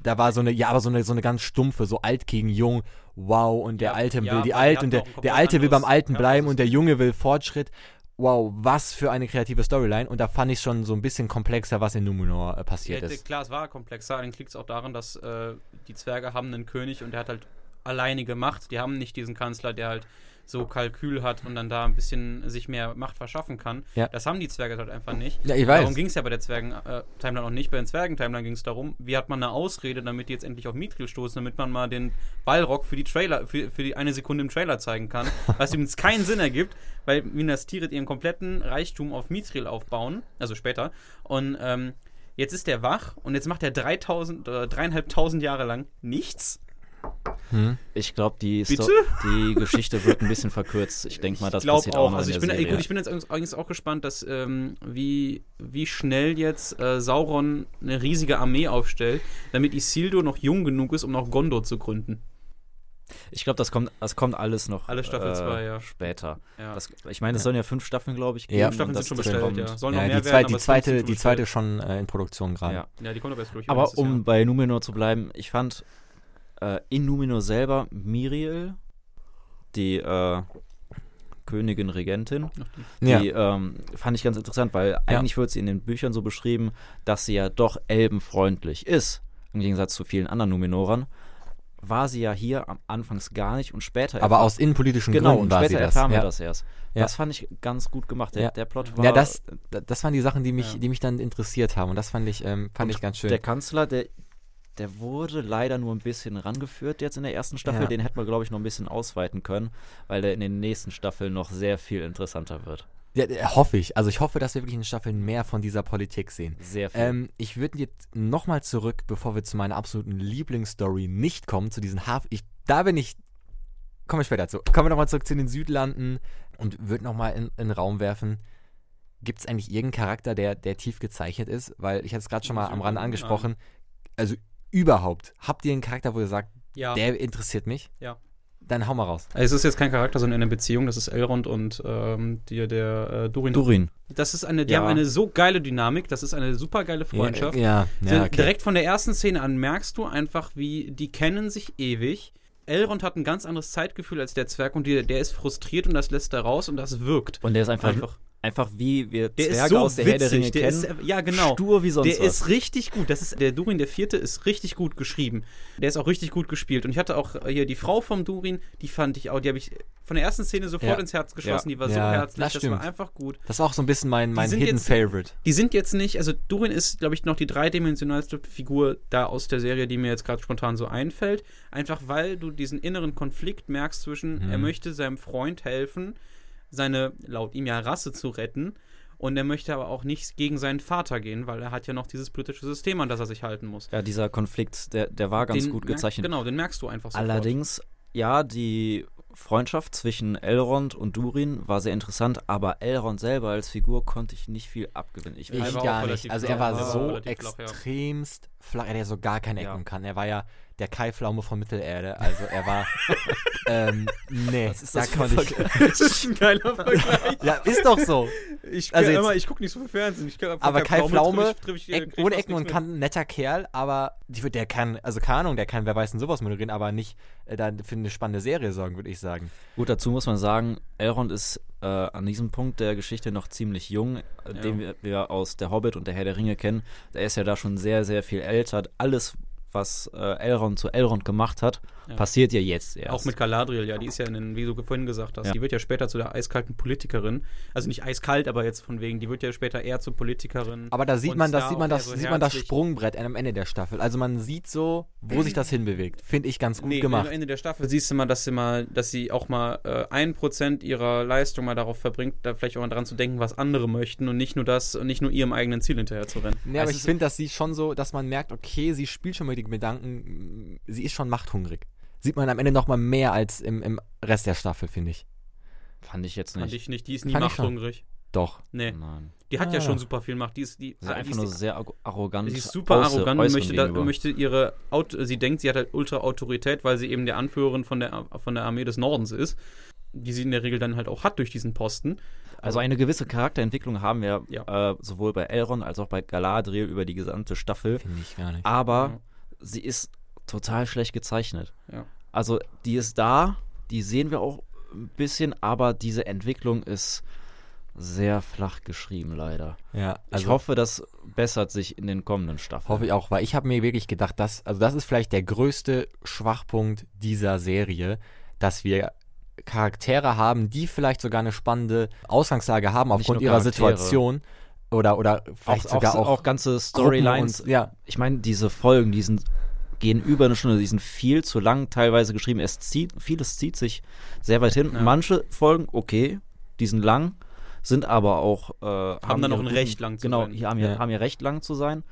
Da war so eine, ja, aber so eine, so eine ganz stumpfe, so alt gegen jung, wow, und der ja, Alte will die Alt und der, der Alte will beim Alten bleiben und der Junge will Fortschritt wow, was für eine kreative Storyline. Und da fand ich schon so ein bisschen komplexer, was in Numenor äh, passiert ja, ist. Klar, es war komplexer. Dann liegt es auch daran, dass äh, die Zwerge haben einen König und der hat halt alleinige Macht. Die haben nicht diesen Kanzler, der halt so Kalkül hat und dann da ein bisschen sich mehr Macht verschaffen kann. Ja. Das haben die Zwerge halt einfach nicht. Ja, ich weiß. Darum ging es ja bei der Zwergen-Timeline äh, auch nicht. Bei den Zwergen-Timeline ging es darum, wie hat man eine Ausrede, damit die jetzt endlich auf Mithril stoßen, damit man mal den Ballrock für die Trailer, für, für die eine Sekunde im Trailer zeigen kann. was übrigens keinen Sinn ergibt, weil Minas Tirith ihren kompletten Reichtum auf Mithril aufbauen, also später. Und ähm, jetzt ist der wach und jetzt macht er 3000 oder dreieinhalbtausend Jahre lang nichts. Hm? Ich glaube, die, die Geschichte wird ein bisschen verkürzt. Ich denke mal, das passiert auch, auch noch also ich bin, Serie. Gut, ich bin jetzt eigentlich auch gespannt, dass ähm, wie, wie schnell jetzt äh, Sauron eine riesige Armee aufstellt, damit Isildur noch jung genug ist, um noch Gondor zu gründen. Ich glaube, das kommt, das kommt alles noch Alle Staffel 2, äh, ja. später. Ja. Das, ich meine, es ja. sollen ja fünf Staffeln, glaube ich, geben. Ja, fünf Staffeln sind schon bestellt, ja. Sollen noch mehr die, werden, die zweite, die zweite schon äh, in Produktion gerade. Ja. ja, die kommt aber jetzt durch. Aber um Jahr. bei Numenor zu bleiben, ich fand äh, in Numenor selber Miriel, die äh, Königin Regentin. Die ja. ähm, fand ich ganz interessant, weil eigentlich wird sie in den Büchern so beschrieben, dass sie ja doch elbenfreundlich ist, im Gegensatz zu vielen anderen Numenorern. war sie ja hier am Anfangs gar nicht und später. Aber aus innenpolitischen genau, Gründen war sie das. Später erfahren wir ja. das erst. Ja. Das fand ich ganz gut gemacht. Der, Ja. der Plot war. Ja, das, das waren die Sachen, die mich, Ja. die mich dann interessiert haben. Und das fand ich, ähm, fand Und ich ganz schön. Der Kanzler, der, der wurde leider nur ein bisschen rangeführt jetzt in der ersten Staffel. Ja. Den hätten wir, glaube ich, noch ein bisschen ausweiten können, weil der in den nächsten Staffeln noch sehr viel interessanter wird. Ja, äh, hoffe ich. Also ich hoffe, dass wir wirklich in den Staffeln mehr von dieser Politik sehen. Sehr viel. Ähm, ich würde jetzt nochmal zurück, bevor wir zu meiner absoluten Lieblingsstory nicht kommen, zu diesen Hafen. Ich, da bin ich. Kommen wir später zu. Kommen wir nochmal zurück zu den Südlanden und würde nochmal in, in den Raum werfen. Gibt es eigentlich irgendeinen Charakter, der, der tief gezeichnet ist? Weil ich hatte es gerade schon mal am Rande angesprochen. Also überhaupt. Habt ihr einen Charakter, wo ihr sagt, Ja. der interessiert mich? Ja. Dann hau mal raus. Es ist jetzt kein Charakter, sondern eine Beziehung. Das ist Elrond und ähm, die, der äh, Durin. Durin. Das ist eine, die Ja. haben eine so geile Dynamik. Das ist eine super geile Freundschaft. Ja, So, ja, okay. Direkt von der ersten Szene an merkst du einfach, wie die kennen sich ewig. Elrond hat ein ganz anderes Zeitgefühl als der Zwerg und die, der ist frustriert und das lässt er raus und das wirkt. Und der ist einfach, Einfach. Einfach wie wir Der Zwerge so aus der Herr der witzig. Ringe Der kennen. ist, ja, genau. Stur wie sonst Der was. ist richtig gut. Das ist, der Durin der Vierte ist richtig gut geschrieben. Der ist auch richtig gut gespielt. Und ich hatte auch hier die Frau vom Durin, die fand ich auch, die habe ich von der ersten Szene sofort Ja. ins Herz geschossen. Die war so Ja, herzlich. das Das, war einfach gut. Das war auch so ein bisschen mein, mein Hidden jetzt- Favorite. Die sind jetzt nicht, also Durin ist, glaube ich, noch die dreidimensionalste Figur da aus der Serie, die mir jetzt gerade spontan so einfällt. Einfach weil du diesen inneren Konflikt merkst zwischen, Mhm. er möchte seinem Freund helfen, seine, laut ihm ja, Rasse zu retten. Und er möchte aber auch nicht gegen seinen Vater gehen, weil er hat ja noch dieses politische System, an das er sich halten muss. ja, dieser Konflikt, der, der war ganz Den gut gezeichnet. Genau, den merkst du einfach sofort. Allerdings, ja, die Freundschaft zwischen Elrond und Durin war sehr interessant, aber Elrond selber als Figur konnte ich nicht viel abgewinnen. Ich Ich gar nicht. Also er war war so flach, ja. extremst flach, er hat ja so gar keine Ecken Ja. kann. Er war ja der Kai Pflaume von Mittelerde. Also er war. ähm, nee, Was ist da das ein konnte ich. das ist ein geiler Vergleich. ja, ist doch so. Ich, Also ich gucke nicht so viel Fernsehen. Ich, kann- Aber Kai triff Pflaume, ich- triff ich- Eck, krieg ohne Ecken und Kanten, netter Kerl, aber die, der kann, also keine Ahnung, der kann, wer weiß denn sowas moderieren, aber nicht äh, da für eine spannende Serie sorgen, würde ich sagen. Gut, dazu muss man sagen, Elrond ist äh, an diesem Punkt der Geschichte noch ziemlich jung, äh, Ja. den wir, wir aus Der Hobbit und Der Herr der Ringe kennen. Der ist ja da schon sehr, sehr viel älter. Alles, was äh, Elrond zu Elrond gemacht hat, Ja. passiert ja jetzt erst. Auch mit Galadriel, ja, die ist ja, in den, wie du vorhin gesagt hast, Ja. die wird ja später zu der eiskalten Politikerin. Also nicht eiskalt, aber jetzt von wegen, die wird ja später eher zur Politikerin. Aber da sieht man, das da sieht man das, so sieht man das. Sprungbrett am Ende der Staffel. Also man sieht so, wo sich das hinbewegt. Finde ich ganz gut nee, gemacht. am Ende der Staffel siehst du mal, dass sie mal, dass sie auch mal äh, ein Prozent ihrer Leistung mal darauf verbringt, da vielleicht auch mal dran zu denken, was andere möchten und nicht nur das, und nicht nur ihrem eigenen Ziel hinterher zu rennen. Nee, aber Es ich finde, dass sie schon so, dass man merkt, okay, sie spielt schon mit den Gedanken, sie ist schon machthungrig. Sieht man am Ende noch mal mehr als im, im Rest der Staffel, finde ich. Fand ich jetzt Fand nicht. ich nicht, die ist nie Fand machthungrig. Doch. Nee, Nein. die hat ja Ah. schon super viel Macht. Die ist, die, Sie ist ah, die einfach ist nur die- sehr arro- arrogant. Sie ist super arrogant und möchte, da, möchte ihre, Aut sie denkt, sie hat halt ultra Autorität, weil sie eben der Anführerin von der, von der Armee des Nordens ist, die sie in der Regel dann halt auch hat durch diesen Posten. Also eine gewisse Charakterentwicklung haben wir Ja. äh, sowohl bei Elrond als auch bei Galadriel über die gesamte Staffel. Finde ich gar nicht. Aber Ja. sie ist total schlecht gezeichnet. Ja. Also die ist da, die sehen wir auch ein bisschen, aber diese Entwicklung ist sehr flach geschrieben, leider. Ja, ich hoffe, das bessert sich in den kommenden Staffeln. Hoffe ich auch, weil ich habe mir wirklich gedacht, dass, also das ist vielleicht der größte Schwachpunkt dieser Serie, dass wir Charaktere haben, die vielleicht sogar eine spannende Ausgangslage haben aufgrund ihrer. Situation oder oder vielleicht auch, sogar auch, auch, ganze Storylines. Und, ja, Ich meine, diese Folgen, die sind, gehen über eine Stunde, die sind viel zu lang teilweise geschrieben. Es zieht, vieles zieht sich sehr weit hin. Ja. Manche Folgen, okay, die sind lang, sind aber auch äh, haben, dann ihre auch ein Recht lang zu genau, sein. die haben ja, Ja. haben ja recht lang zu sein.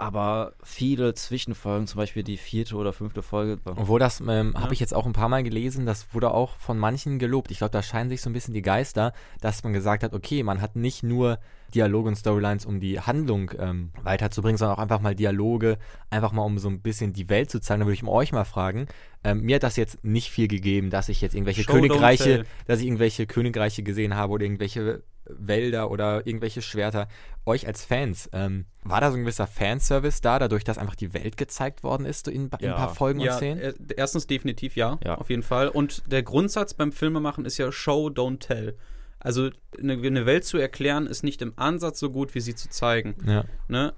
Aber viele Zwischenfolgen, zum Beispiel die vierte oder fünfte Folge, Obwohl das ähm, Ja. habe ich jetzt auch ein paar Mal gelesen, das wurde auch von manchen gelobt. Ich glaube, da scheinen sich so ein bisschen die Geister, dass man gesagt hat, okay, man hat nicht nur Dialoge und Storylines, um die Handlung ähm, weiterzubringen, sondern auch einfach mal Dialoge, einfach mal um so ein bisschen die Welt zu zeigen. Da würde ich euch mal fragen. Ähm, mir hat das jetzt nicht viel gegeben, dass ich jetzt irgendwelche Show, Königreiche, dass ich irgendwelche Königreiche gesehen habe oder irgendwelche Wälder oder irgendwelche Schwerter. Euch als Fans, ähm, war da so ein gewisser Fanservice da, dadurch, dass einfach die Welt gezeigt worden ist in, in Ja. ein paar Folgen und Ja, Szenen? äh, erstens definitiv ja, Ja. auf jeden Fall. Und der Grundsatz beim Filmemachen ist ja Show, don't tell. Also eine, eine Welt zu erklären ist nicht im Ansatz so gut, wie sie zu zeigen. Ja. Ne?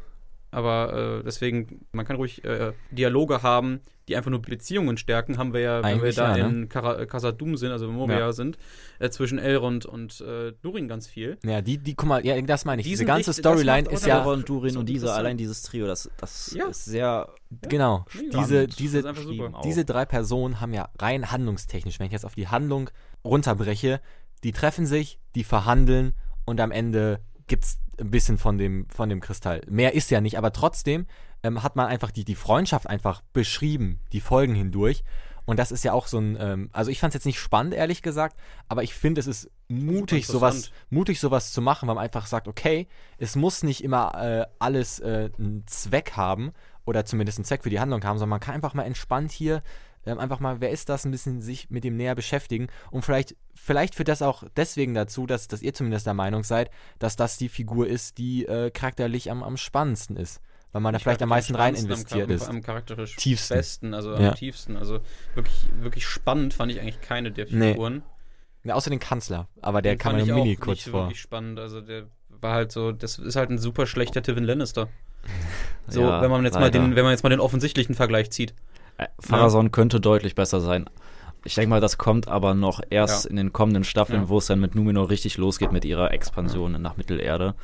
Aber äh, deswegen, man kann ruhig äh, Dialoge haben, die einfach nur Beziehungen stärken, haben wir ja, wenn wir da ja, ne? in Khazad-dûm sind, also in Moria ja. sind, äh, zwischen Elrond und äh, Durin ganz viel. Ja, die, die, guck mal, ja, das meine ich. Die Diese ganze richtig, Storyline ist ja. Elrond, Durin und diese, allein dieses Trio, das, das ja. ist sehr. Genau. Diese, diese, diese drei Personen haben ja rein handlungstechnisch, wenn ich jetzt auf die Handlung runterbreche, die treffen sich, die verhandeln und am Ende gibt es ein bisschen von dem, von dem Kristall. Mehr ist ja nicht, aber trotzdem ähm, hat man einfach die, die Freundschaft einfach beschrieben, die Folgen hindurch. Und das ist ja auch so ein, ähm, also ich fand es jetzt nicht spannend, ehrlich gesagt, aber ich finde, es ist mutig, sowas, mutig, sowas zu machen, weil man einfach sagt, okay, es muss nicht immer äh, alles äh, einen Zweck haben oder zumindest einen Zweck für die Handlung haben, sondern man kann einfach mal entspannt hier ähm, einfach mal, wer ist das, ein bisschen sich mit dem näher beschäftigen und vielleicht, vielleicht führt das auch deswegen dazu, dass, dass ihr zumindest der Meinung seid, dass das die Figur ist, die äh, charakterlich am, am spannendsten ist weil man da vielleicht am meisten rein investiert am, ist. Am charakterisch tiefsten. besten, also ja. am tiefsten. Also wirklich, wirklich spannend fand ich eigentlich keine der Figuren. Nee. Ja, außer den Kanzler, aber der den kam ja Mini kurz vor. wirklich spannend, also der war halt so, das ist halt ein super schlechter Tywin Lannister. So, ja, wenn man jetzt leider. mal den, wenn man jetzt mal den offensichtlichen Vergleich zieht. Äh, Pharason ja. könnte deutlich besser sein. Ich denke mal, das kommt aber noch erst ja. in den kommenden Staffeln, ja. wo es dann mit Numenor richtig losgeht mit ihrer Expansion nach Mittelerde.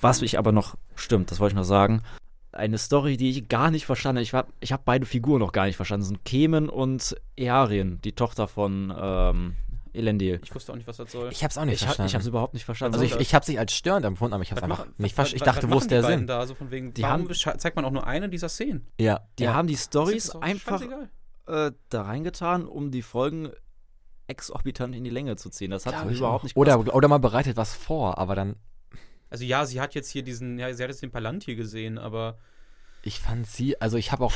Was mich aber noch stimmt, das wollte ich noch sagen, eine Story, die ich gar nicht verstanden habe. Ich, ich habe beide Figuren noch gar nicht verstanden. Das sind Kemen und Earien, die Tochter von ähm, Elendil. Ich wusste auch nicht, was das soll. Ich habe es auch nicht ich verstanden. ich habe es überhaupt nicht verstanden. Also ich, ich habe es als störend empfunden, aber ich habe es einfach nicht verstanden. Ich dachte, wo ist der Sinn? Da? So von wegen, die haben, zeigt man auch nur eine dieser Szenen? Ja. Die ja. haben die Stories einfach äh, da reingetan, um die Folgen exorbitant in die Länge zu ziehen. Das hat überhaupt nicht oder, oder man bereitet was vor, aber dann also ja, sie hat jetzt hier diesen, ja, sie hat jetzt den Palantir gesehen, aber. Ich fand sie, also ich habe auch,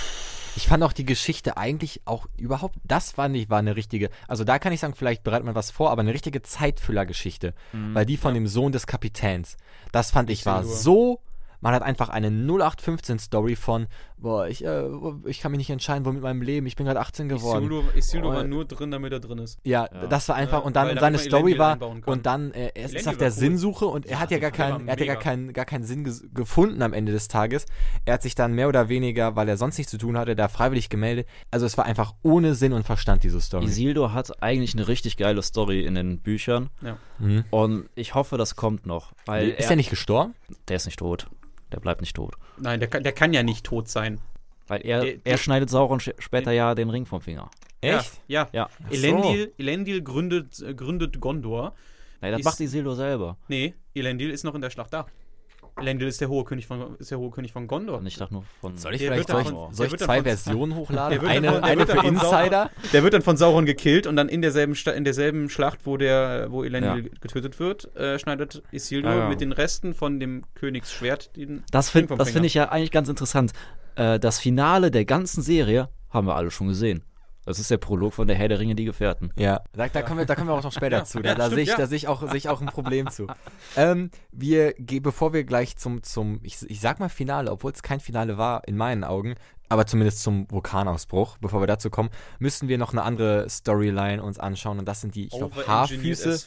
ich fand auch die Geschichte eigentlich auch überhaupt, das fand ich, war eine richtige, also da kann ich sagen, vielleicht bereitet man was vor, aber eine richtige Zeitfüllergeschichte. Mhm. Weil die von ja. dem Sohn des Kapitäns, das fand ich, ich war so man hat einfach eine 0815-Story von, boah, ich, äh, ich kann mich nicht entscheiden, wo mit meinem Leben, ich bin gerade 18 geworden. Isildur, Isildur war nur drin, damit er drin ist. Ja, ja. das war einfach, und dann Weil seine Story war, und dann, äh, er ist auf der cool. Sinnsuche und er hat ja gar keinen, er hat ja gar keinen, gar keinen Sinn gefunden am Ende des Tages. Er hat sich dann mehr oder weniger, weil er sonst nichts zu tun hatte, da freiwillig gemeldet. Also es war einfach ohne Sinn und Verstand, diese Story. Isildur hat eigentlich eine richtig geile Story in den Büchern. Ja. Mhm. Und ich hoffe, das kommt noch. Weil ist er, er nicht gestorben? Der ist nicht tot. Der bleibt nicht tot. Nein, der kann, der kann ja nicht tot sein. Weil er, der, er schneidet Sauron später ja den Ring vom Finger. Echt? Ja. ja. ja. Elendil, Elendil gründet, äh, gründet Gondor. Nein, das ist, macht Isildur selber. Nee, Elendil ist noch in der Schlacht da. Elendil ist der hohe König von, ist der hohe König von Gondor. Und ich dachte nur von. Soll ich vielleicht soll ich, soll ich zwei Versionen hochladen? Eine, von, eine für Insider. Sauron, der wird dann von Sauron gekillt und dann in derselben, in derselben Schlacht, wo, der, wo Elendil ja. getötet wird, äh, schneidet Isildur ja, ja. mit den Resten von dem Königsschwert den Das finde find ich ja eigentlich ganz interessant. Äh, das Finale der ganzen Serie haben wir alle schon gesehen. Das ist der Prolog von der Herr der Ringe, die Gefährten. Ja, da, da, kommen, wir, da kommen wir auch noch später zu. Da, da sehe ich, da seh ich, auch, seh ich auch ein Problem zu. Ähm, wir, bevor wir gleich zum, zum ich, ich sag mal Finale, obwohl es kein Finale war, in meinen Augen, aber zumindest zum Vulkanausbruch, bevor wir dazu kommen, müssen wir noch eine andere Storyline uns anschauen und das sind die, ich glaube, Haarfüße.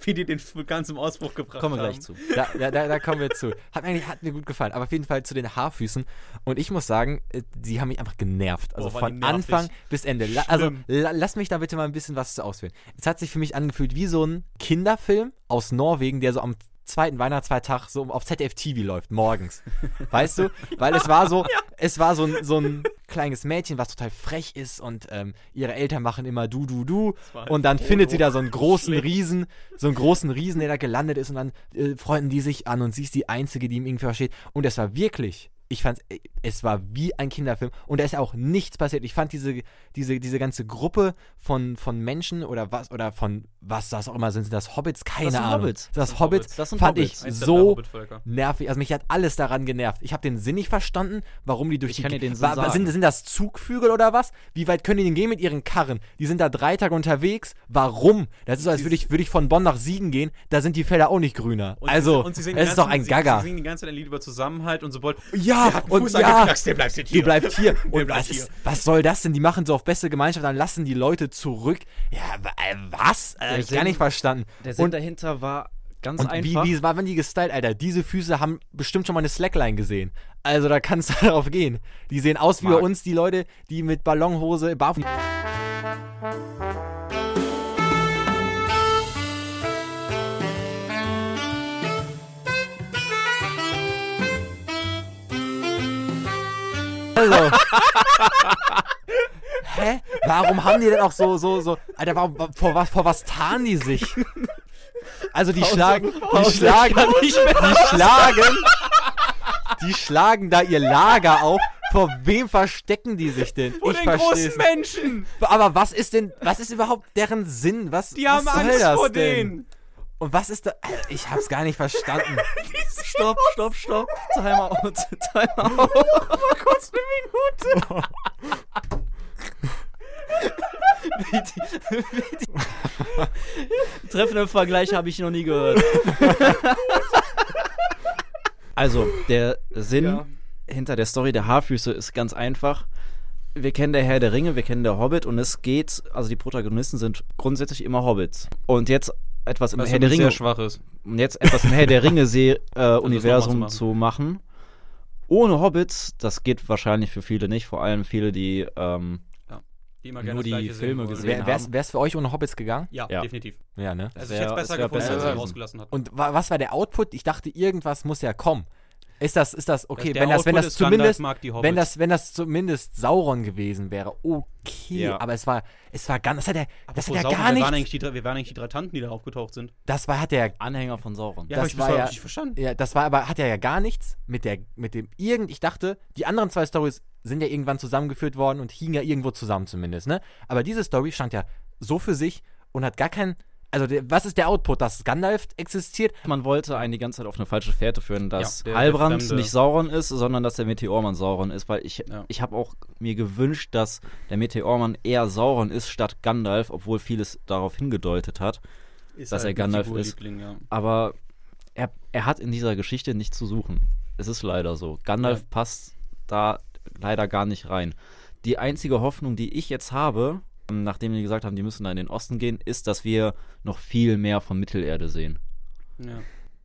Wie die den Vulkan zum Ausbruch gebracht kommen wir gleich zu. Da, da, da, kommen wir zu. Hat, eigentlich, hat mir gut gefallen, aber auf jeden Fall zu den Haarfüßen. Und ich muss sagen, sie äh, haben mich einfach genervt. Also oh, von Anfang bis Ende. La, also la, lass mich da bitte mal ein bisschen was zu auswählen. Es hat sich für mich angefühlt wie so ein Kinderfilm aus Norwegen, der so am zweiten Weihnachtsfeiertag so auf ZDF TV läuft, morgens. weißt du? Weil es war so, ja. es war so ein, so ein kleines Mädchen, was total frech ist und ähm, ihre Eltern machen immer du, du, du. Und dann Foto. findet sie da so einen großen Schlimm. Riesen, so einen großen Riesen, der da gelandet ist und dann äh, freunden die sich an und sie ist die Einzige, die ihm irgendwie versteht. Und es war wirklich ich fand, äh, es war wie ein Kinderfilm und da ist auch nichts passiert. Ich fand diese, diese, diese ganze Gruppe von, von Menschen oder was, oder von was das auch immer sind, sind das Hobbits? Keine das Ahnung. Hobbits. Das, das Hobbits, das fand Hobbits. ich so nervig. Also mich hat alles daran genervt. Ich habe den Sinn nicht verstanden, warum die durch ich die. Kann dir den Sinn war, sind, sind das Zugvögel oder was? Wie weit können die denn gehen mit ihren Karren? Die sind da drei Tage unterwegs. Warum? Das ist so, als würde ich, würd ich von Bonn nach Siegen gehen. Da sind die Felder auch nicht grüner. Und also, es ist doch ein Gaga. Sie singen die ganze Zeit ein Lied über Zusammenhalt und sobald. Ja, ja, und ja, der bleibt hier. Du bleibst hier. und was, hier. Ist, was soll das denn? Die machen so auf beste Gemeinschaft, dann lassen die Leute zurück. Ja, äh, was? Äh, ich gar nicht verstanden. Der Sinn und dahinter war Ganz und einfach. Wie, wie waren die gestylt, Alter? Diese Füße haben bestimmt schon mal eine Slackline gesehen. Also da kannst du darauf gehen. Die sehen aus wie bei uns die Leute, die mit Ballonhose barfuß. Also. Hä? Warum haben die denn auch so, so, so. Alter, warum, vor, was, vor was tarnen die sich? Also die Pause, schlagen. Pause, die schlagen. Die schlagen. Die schlagen da ihr Lager auf. Vor wem verstecken die sich denn? Vor ich den großen Menschen. Aber was ist denn, was ist überhaupt deren Sinn? Was, die haben was Angst vor denn? denen. Und was ist da? Ich hab's gar nicht verstanden. stopp, stopp, stopp. Time out. Time out. Mal kurz eine Minute. wie die, wie die Treffenden Vergleich habe ich noch nie gehört. also, der Sinn ja. hinter der Story der Haarfüße ist ganz einfach. Wir kennen der Herr der Ringe, wir kennen der Hobbit und es geht, also die Protagonisten sind grundsätzlich immer Hobbits. Und jetzt etwas im Was Herr der Ringe. Sehr schwach ist. Und jetzt etwas im Herr der Ringe äh, Universum zu machen. Ohne Hobbits, das geht wahrscheinlich für viele nicht, vor allem viele, die ähm, die immer nur die Filme gesehen wär, wär's, haben. Wäre es für euch ohne Hobbits gegangen? Ja, ja. definitiv. Ja, ne? Also ich hätte es besser gefunden, als er rausgelassen hat. Und was war der Output? Ich dachte, irgendwas muss ja kommen. Ist das, ist das okay, der wenn das, wenn das zumindest, wenn das, wenn das zumindest Sauron gewesen wäre, okay, ja. aber es war, es war ganz, das hat er, das hat ja gar nicht. Wir waren eigentlich die drei Tanten, die da aufgetaucht sind. Das war, hat er Anhänger von Sauron. Ja, das war ja, nicht verstanden. Ja, das war aber, hat er ja gar nichts mit der, mit dem irgend, ich dachte, die anderen zwei Stories sind ja irgendwann zusammengeführt worden und hingen ja irgendwo zusammen zumindest, ne? Aber diese Story stand ja so für sich und hat gar keinen also der, was ist der Output, dass Gandalf existiert? Man wollte einen die ganze Zeit auf eine falsche Fährte führen, dass ja, der, Halbrand der nicht Sauron ist, sondern dass der Meteormann Sauron ist, weil ich, ja. ich habe auch mir gewünscht, dass der Meteormann eher Sauron ist statt Gandalf, obwohl vieles darauf hingedeutet hat, ist dass halt er Gandalf ist. Ja. Aber er, er hat in dieser Geschichte nichts zu suchen. Es ist leider so. Gandalf passt da leider gar nicht rein. Die einzige Hoffnung, die ich jetzt habe, nachdem die gesagt haben, die müssen da in den Osten gehen, ist, dass wir noch viel mehr von Mittelerde sehen. Ja.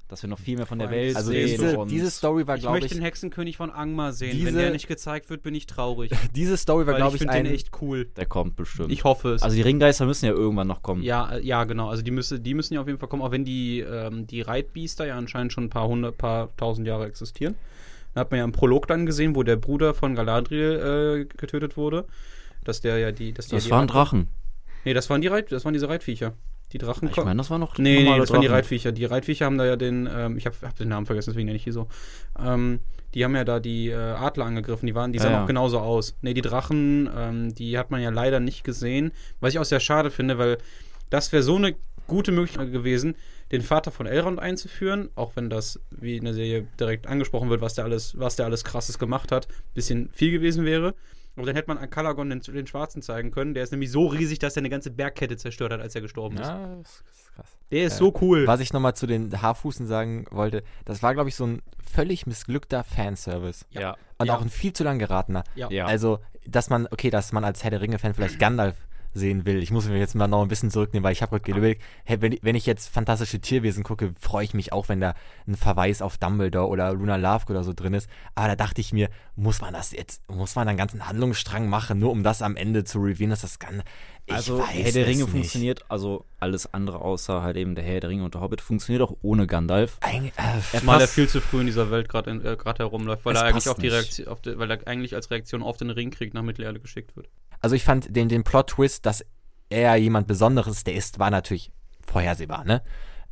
Dass wir noch viel mehr von der Welt also sehen. Diese, diese Story war, glaube ich. Ich möchte den Hexenkönig von Angmar sehen. Diese, Wenn der nicht gezeigt wird, bin ich traurig. diese Story war, glaube ich, ich ein. Den echt cool. Der kommt bestimmt. Ich hoffe es. Also die Ringgeister müssen ja irgendwann noch kommen. Ja, äh, ja, genau. Also die, müsse, die müssen ja auf jeden Fall kommen, auch wenn die, ähm, die Reitbiester ja anscheinend schon ein paar hundert, paar tausend Jahre existieren. Da hat man ja im Prolog dann gesehen, wo der Bruder von Galadriel äh, getötet wurde. Dass der ja die. Dass das die waren Drachen. Nee, das waren die Reit, das waren diese Reitviecher. Die Drachen. Ich meine, das war noch. Nee, nee, das Drachen. waren die Reitviecher. Die Reitviecher haben da ja den, ähm, ich habe hab den Namen vergessen, deswegen nenne ich hier so. Ähm, die haben ja da die äh, Adler angegriffen. Die waren, die sahen ja, auch genauso aus. Nee, die Drachen, ähm, die hat man ja leider nicht gesehen. Was ich auch sehr schade finde, weil das wäre so eine gute Möglichkeit gewesen, den Vater von Elrond einzuführen, auch wenn das, wie in der Serie direkt angesprochen wird, was der alles, was der alles krasses gemacht hat, bisschen viel gewesen wäre. Aber dann hätte man an Kalagon den, den Schwarzen zeigen können. Der ist nämlich so riesig, dass er eine ganze Bergkette zerstört hat, als er gestorben ist. Ja, das ist krass. Der ist äh, so cool. Was ich nochmal zu den Haarfußen sagen wollte, das war, glaube ich, so ein völlig missglückter Fanservice. Ja. Und ja. auch ein viel zu lang geratener. Ja. Also, dass man, okay, dass man als Herr der Ringe-Fan vielleicht Gandalf sehen will. Ich muss mich jetzt mal noch ein bisschen zurücknehmen, weil ich habe gerade überlegt, hey, wenn, wenn, ich jetzt fantastische Tierwesen gucke, freue ich mich auch, wenn da ein Verweis auf Dumbledore oder Luna Lovegood oder so drin ist. Aber da dachte ich mir, muss man das jetzt, muss man einen ganzen Handlungsstrang machen, nur um das am Ende zu revealen, dass das kann. Ich also Herr der Ringe funktioniert, also alles andere außer halt eben der Herr der Ringe und der Hobbit funktioniert auch ohne Gandalf. Ein, äh, er viel zu früh in dieser Welt gerade äh, herumläuft, weil er eigentlich auf die Reaktion, auf die, weil er eigentlich als Reaktion auf den Ringkrieg nach Mittelerde geschickt wird. Also ich fand den, den Plot-Twist, dass er jemand Besonderes, der ist, war natürlich vorhersehbar, ne?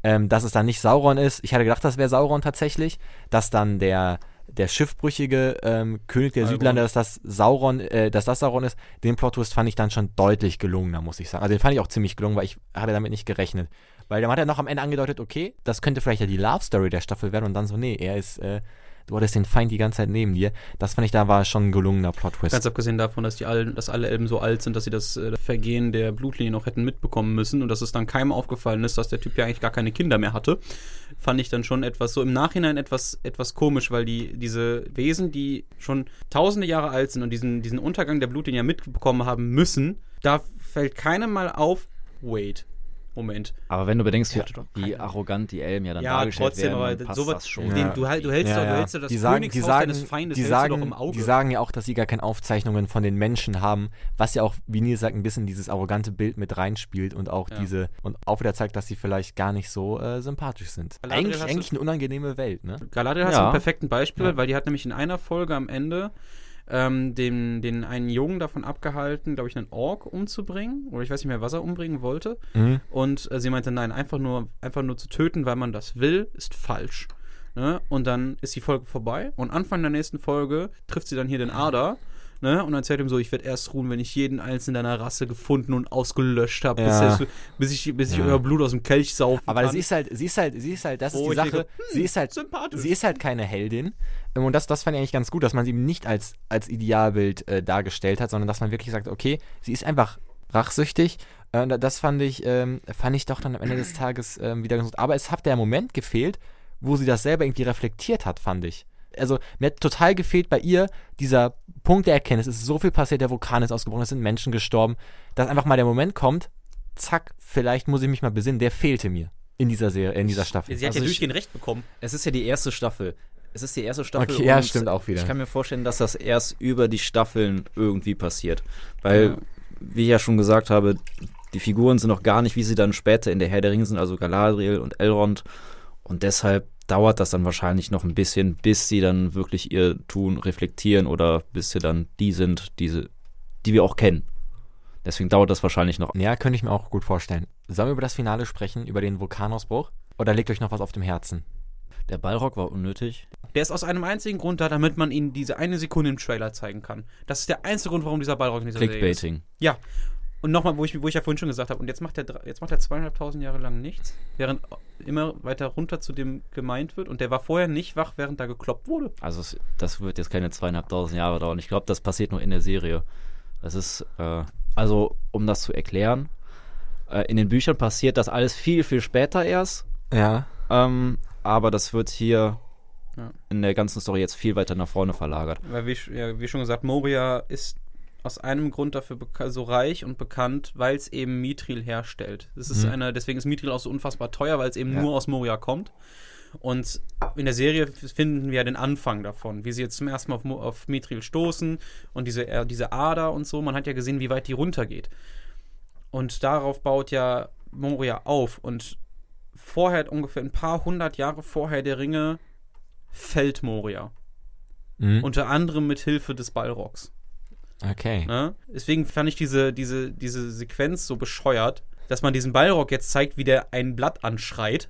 Ähm, dass es dann nicht Sauron ist. Ich hatte gedacht, das wäre Sauron tatsächlich. Dass dann der, der schiffbrüchige ähm, König der Südlande, dass das Sauron, äh, dass das Sauron ist, den Plot-Twist fand ich dann schon deutlich gelungener, muss ich sagen. Also den fand ich auch ziemlich gelungen, weil ich hatte damit nicht gerechnet. Weil dann hat er noch am Ende angedeutet, okay, das könnte vielleicht ja die Love-Story der Staffel werden und dann so, nee, er ist äh, du hattest den Feind die ganze Zeit neben dir. Das fand ich, da war schon ein gelungener Plot-Twist. Ganz abgesehen davon, dass, die allen, dass alle Elben so alt sind, dass sie das äh, Vergehen der Blutlinie noch hätten mitbekommen müssen und dass es dann keinem aufgefallen ist, dass der Typ ja eigentlich gar keine Kinder mehr hatte, fand ich dann schon etwas so im Nachhinein etwas, etwas komisch, weil die, diese Wesen, die schon tausende Jahre alt sind und diesen, diesen Untergang der Blutlinie mitbekommen haben müssen, da fällt keinem mal auf, wait, Moment. Aber wenn du bedenkst, wie, wie arrogant die Elben ja dann ja, dargestellt trotzdem, werden, aber passt sowas, das schon. Den, du, halt, du hältst ja, doch, du hältst das die sagen, die sagen, deines Feindes die sagen, im Auge. Die sagen ja auch, dass sie gar keine Aufzeichnungen von den Menschen haben, was ja auch, wie Nils sagt, ein bisschen dieses arrogante Bild mit reinspielt und auch ja. diese, und auch wieder zeigt, dass sie vielleicht gar nicht so äh, sympathisch sind. Galadriel eigentlich, eigentlich eine unangenehme Welt, ne? Galadriel hast du ein perfekten Beispiel, weil die hat nämlich in einer Folge am Ende ähm, den, den einen Jungen davon abgehalten, glaube ich, einen Ork umzubringen. Oder ich weiß nicht mehr, was er umbringen wollte. Mhm. Und äh, sie meinte, nein, einfach nur, einfach nur zu töten, weil man das will, ist falsch. Ne? Und dann ist die Folge vorbei. Und Anfang der nächsten Folge trifft sie dann hier den Ada. Ne? Und erzählt ihm so, ich werde erst ruhen, wenn ich jeden einzelnen deiner Rasse gefunden und ausgelöscht habe, ja. bis, bis, ich, bis ich ja. euer Blut aus dem Kelch saufe. Aber kann. sie ist halt, sie ist halt, sie ist halt, das ist oh, die Sache. Denke, hm, sie ist halt, sie ist halt keine Heldin. Ähm, und das, das fand ich eigentlich ganz gut, dass man sie nicht als, als Idealbild äh, dargestellt hat, sondern dass man wirklich sagt, okay, sie ist einfach rachsüchtig. Äh, das fand ich, ähm, fand ich doch dann am Ende des Tages ähm, wieder ganz gut. Aber es hat der Moment gefehlt, wo sie das selber irgendwie reflektiert hat, fand ich also mir hat total gefehlt bei ihr dieser Punkt der Erkenntnis. Es ist so viel passiert, der Vulkan ist ausgebrochen, es sind Menschen gestorben, dass einfach mal der Moment kommt, zack, vielleicht muss ich mich mal besinnen, der fehlte mir in dieser Serie, in dieser Staffel. Sie hat also ja durchgehend recht bekommen. Es ist ja die erste Staffel. Es ist die erste Staffel. Okay, ja, stimmt auch wieder. Ich kann mir vorstellen, dass das erst über die Staffeln irgendwie passiert. Weil, ja. wie ich ja schon gesagt habe, die Figuren sind noch gar nicht, wie sie dann später in der Herr der Ringe sind, also Galadriel und Elrond. Und deshalb dauert das dann wahrscheinlich noch ein bisschen, bis sie dann wirklich ihr Tun reflektieren oder bis sie dann die sind, diese, die wir auch kennen. Deswegen dauert das wahrscheinlich noch. Ja, könnte ich mir auch gut vorstellen. Sollen wir über das Finale sprechen, über den Vulkanausbruch? Oder legt euch noch was auf dem Herzen? Der Ballrock war unnötig. Der ist aus einem einzigen Grund da, damit man ihnen diese eine Sekunde im Trailer zeigen kann. Das ist der einzige Grund, warum dieser Ballrock in dieser Clickbaiting. Serie ist. Ja, und nochmal, wo ich, wo ich ja vorhin schon gesagt habe, und jetzt macht er jetzt macht er zweieinhalbtausend Jahre lang nichts, während immer weiter runter zu dem gemeint wird. Und der war vorher nicht wach, während da gekloppt wurde. Also es, das wird jetzt keine zweieinhalbtausend Jahre dauern. Ich glaube, das passiert nur in der Serie. Das ist, äh, also um das zu erklären, äh, in den Büchern passiert das alles viel, viel später erst. Ja. Ähm, aber das wird hier ja. in der ganzen Story jetzt viel weiter nach vorne verlagert. Weil, wie, ja, wie schon gesagt, Moria ist aus einem Grund dafür so reich und bekannt, weil es eben Mithril herstellt. Das ist mhm. eine, deswegen ist Mithril auch so unfassbar teuer, weil es eben ja. nur aus Moria kommt. Und in der Serie finden wir ja den Anfang davon, wie sie jetzt zum ersten Mal auf, auf Mithril stoßen und diese, äh, diese Ader und so. Man hat ja gesehen, wie weit die runtergeht. Und darauf baut ja Moria auf. Und vorher, ungefähr ein paar hundert Jahre vorher der Ringe, fällt Moria. Mhm. Unter anderem mit Hilfe des Ballrocks. Okay. Ne? Deswegen fand ich diese, diese, diese Sequenz so bescheuert, dass man diesen Ballrock jetzt zeigt, wie der ein Blatt anschreit.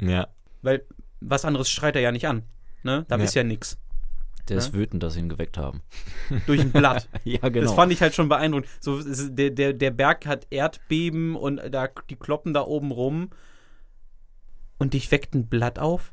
Ja. Weil was anderes schreit er ja nicht an. Ne? Da ja. ist ja nichts. Der ne? ist wütend, dass sie ihn geweckt haben. Durch ein Blatt. ja, genau. Das fand ich halt schon beeindruckend. So, der, der, der Berg hat Erdbeben und da, die kloppen da oben rum. Und dich weckt ein Blatt auf?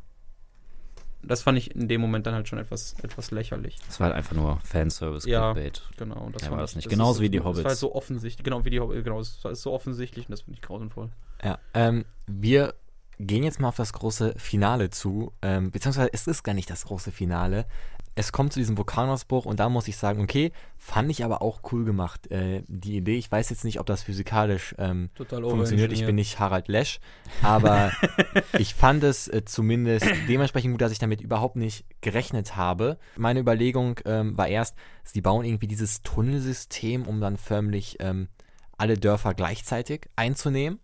das fand ich in dem Moment dann halt schon etwas, etwas lächerlich. Das war halt einfach nur Fanservice, ja, Clickbait. genau. Das ja, war das nicht. Das Genauso wie die Hobbits. Das war halt so offensichtlich, genau wie die Hobbits, genau, das ist so offensichtlich und das finde ich grausenvoll. Ja, ähm, wir gehen jetzt mal auf das große Finale zu, ähm, beziehungsweise es ist gar nicht das große Finale es kommt zu diesem Vulkanausbruch und da muss ich sagen, okay, fand ich aber auch cool gemacht. Äh, die Idee, ich weiß jetzt nicht, ob das physikalisch ähm, funktioniert. Ich bin nicht Harald Lesch, aber ich fand es äh, zumindest dementsprechend gut, dass ich damit überhaupt nicht gerechnet habe. Meine Überlegung ähm, war erst, sie bauen irgendwie dieses Tunnelsystem, um dann förmlich ähm, alle Dörfer gleichzeitig einzunehmen.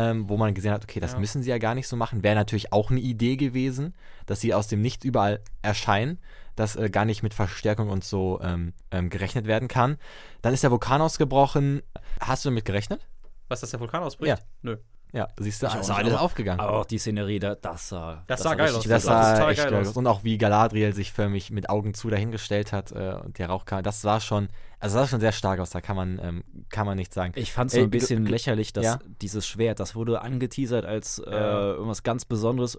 Ähm, wo man gesehen hat, okay, das ja. müssen sie ja gar nicht so machen. Wäre natürlich auch eine Idee gewesen, dass sie aus dem Nichts überall erscheinen, dass äh, gar nicht mit Verstärkung und so ähm, ähm, gerechnet werden kann. Dann ist der Vulkan ausgebrochen. Hast du damit gerechnet? Was, dass der Vulkan ausbricht? Ja. Nö. Ja, siehst du, ist also alles aufgegangen. Aber auch die Szenerie, da, das sah, das, das sah geil aus. Das, sah, sah echt geil aus. Und auch wie Galadriel sich förmlich mit Augen zu dahingestellt hat äh, und der Rauch kam, das war schon, also das sah schon sehr stark aus, da kann man, ähm, kann man nicht sagen. Ich fand es so ein bisschen du, lächerlich, dass ja? dieses Schwert, das wurde angeteasert als äh, irgendwas ganz Besonderes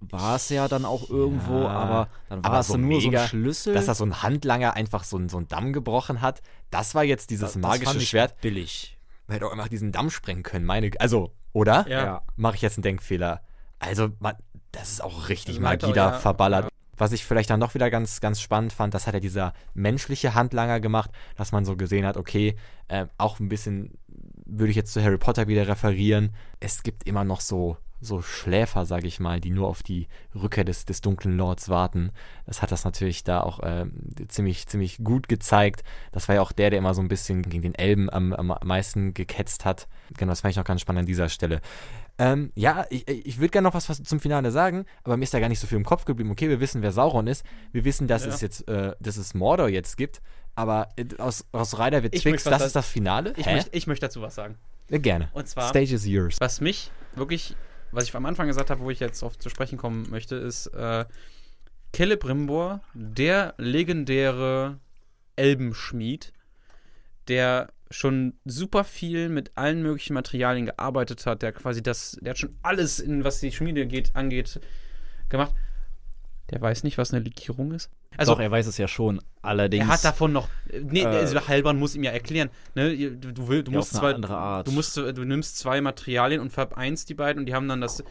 war es ja dann auch irgendwo, ja, aber dann war es so nur mega, so ein Schlüssel. Dass da so ein Handlanger einfach so, so einen Damm gebrochen hat, das war jetzt dieses das, magische das Schwert. billig. Man hätte auch einfach diesen Damm sprengen können, meine, also, oder? Ja. Mache ich jetzt einen Denkfehler? Also, man, das ist auch richtig Magie da ja, verballert. Ja. Was ich vielleicht dann noch wieder ganz, ganz spannend fand, das hat ja dieser menschliche Handlanger gemacht, dass man so gesehen hat, okay, äh, auch ein bisschen würde ich jetzt zu Harry Potter wieder referieren. Es gibt immer noch so so Schläfer, sage ich mal, die nur auf die Rückkehr des, des dunklen Lords warten. Das hat das natürlich da auch äh, ziemlich, ziemlich gut gezeigt. Das war ja auch der, der immer so ein bisschen gegen den Elben am, am meisten geketzt hat. Genau, das fand ich noch ganz spannend an dieser Stelle. Ähm, ja, ich, ich würde gerne noch was, was, zum Finale sagen, aber mir ist da gar nicht so viel im Kopf geblieben. Okay, wir wissen, wer Sauron ist. Wir wissen, dass ja. es jetzt, äh, dass es Mordor jetzt gibt. Aber äh, aus, aus Ryder wird Twix, das ist das Finale? Ich, möchte, ich möchte dazu was sagen. Ja, gerne. Und zwar, Stage is yours. Was mich wirklich was ich am Anfang gesagt habe, wo ich jetzt auf zu sprechen kommen möchte, ist äh, Celebrimbor, der legendäre Elbenschmied, der schon super viel mit allen möglichen Materialien gearbeitet hat, der quasi das, der hat schon alles, in was die Schmiede geht, angeht, gemacht. Der weiß nicht, was eine Likierung ist. Also, Doch, er weiß es ja schon. Allerdings. Er hat davon noch. Nee, äh, also Halbern muss ihm ja erklären. Ne? Du, du, will, du musst zwei. Du, musst, du nimmst zwei Materialien und vereinst die beiden und die haben dann das.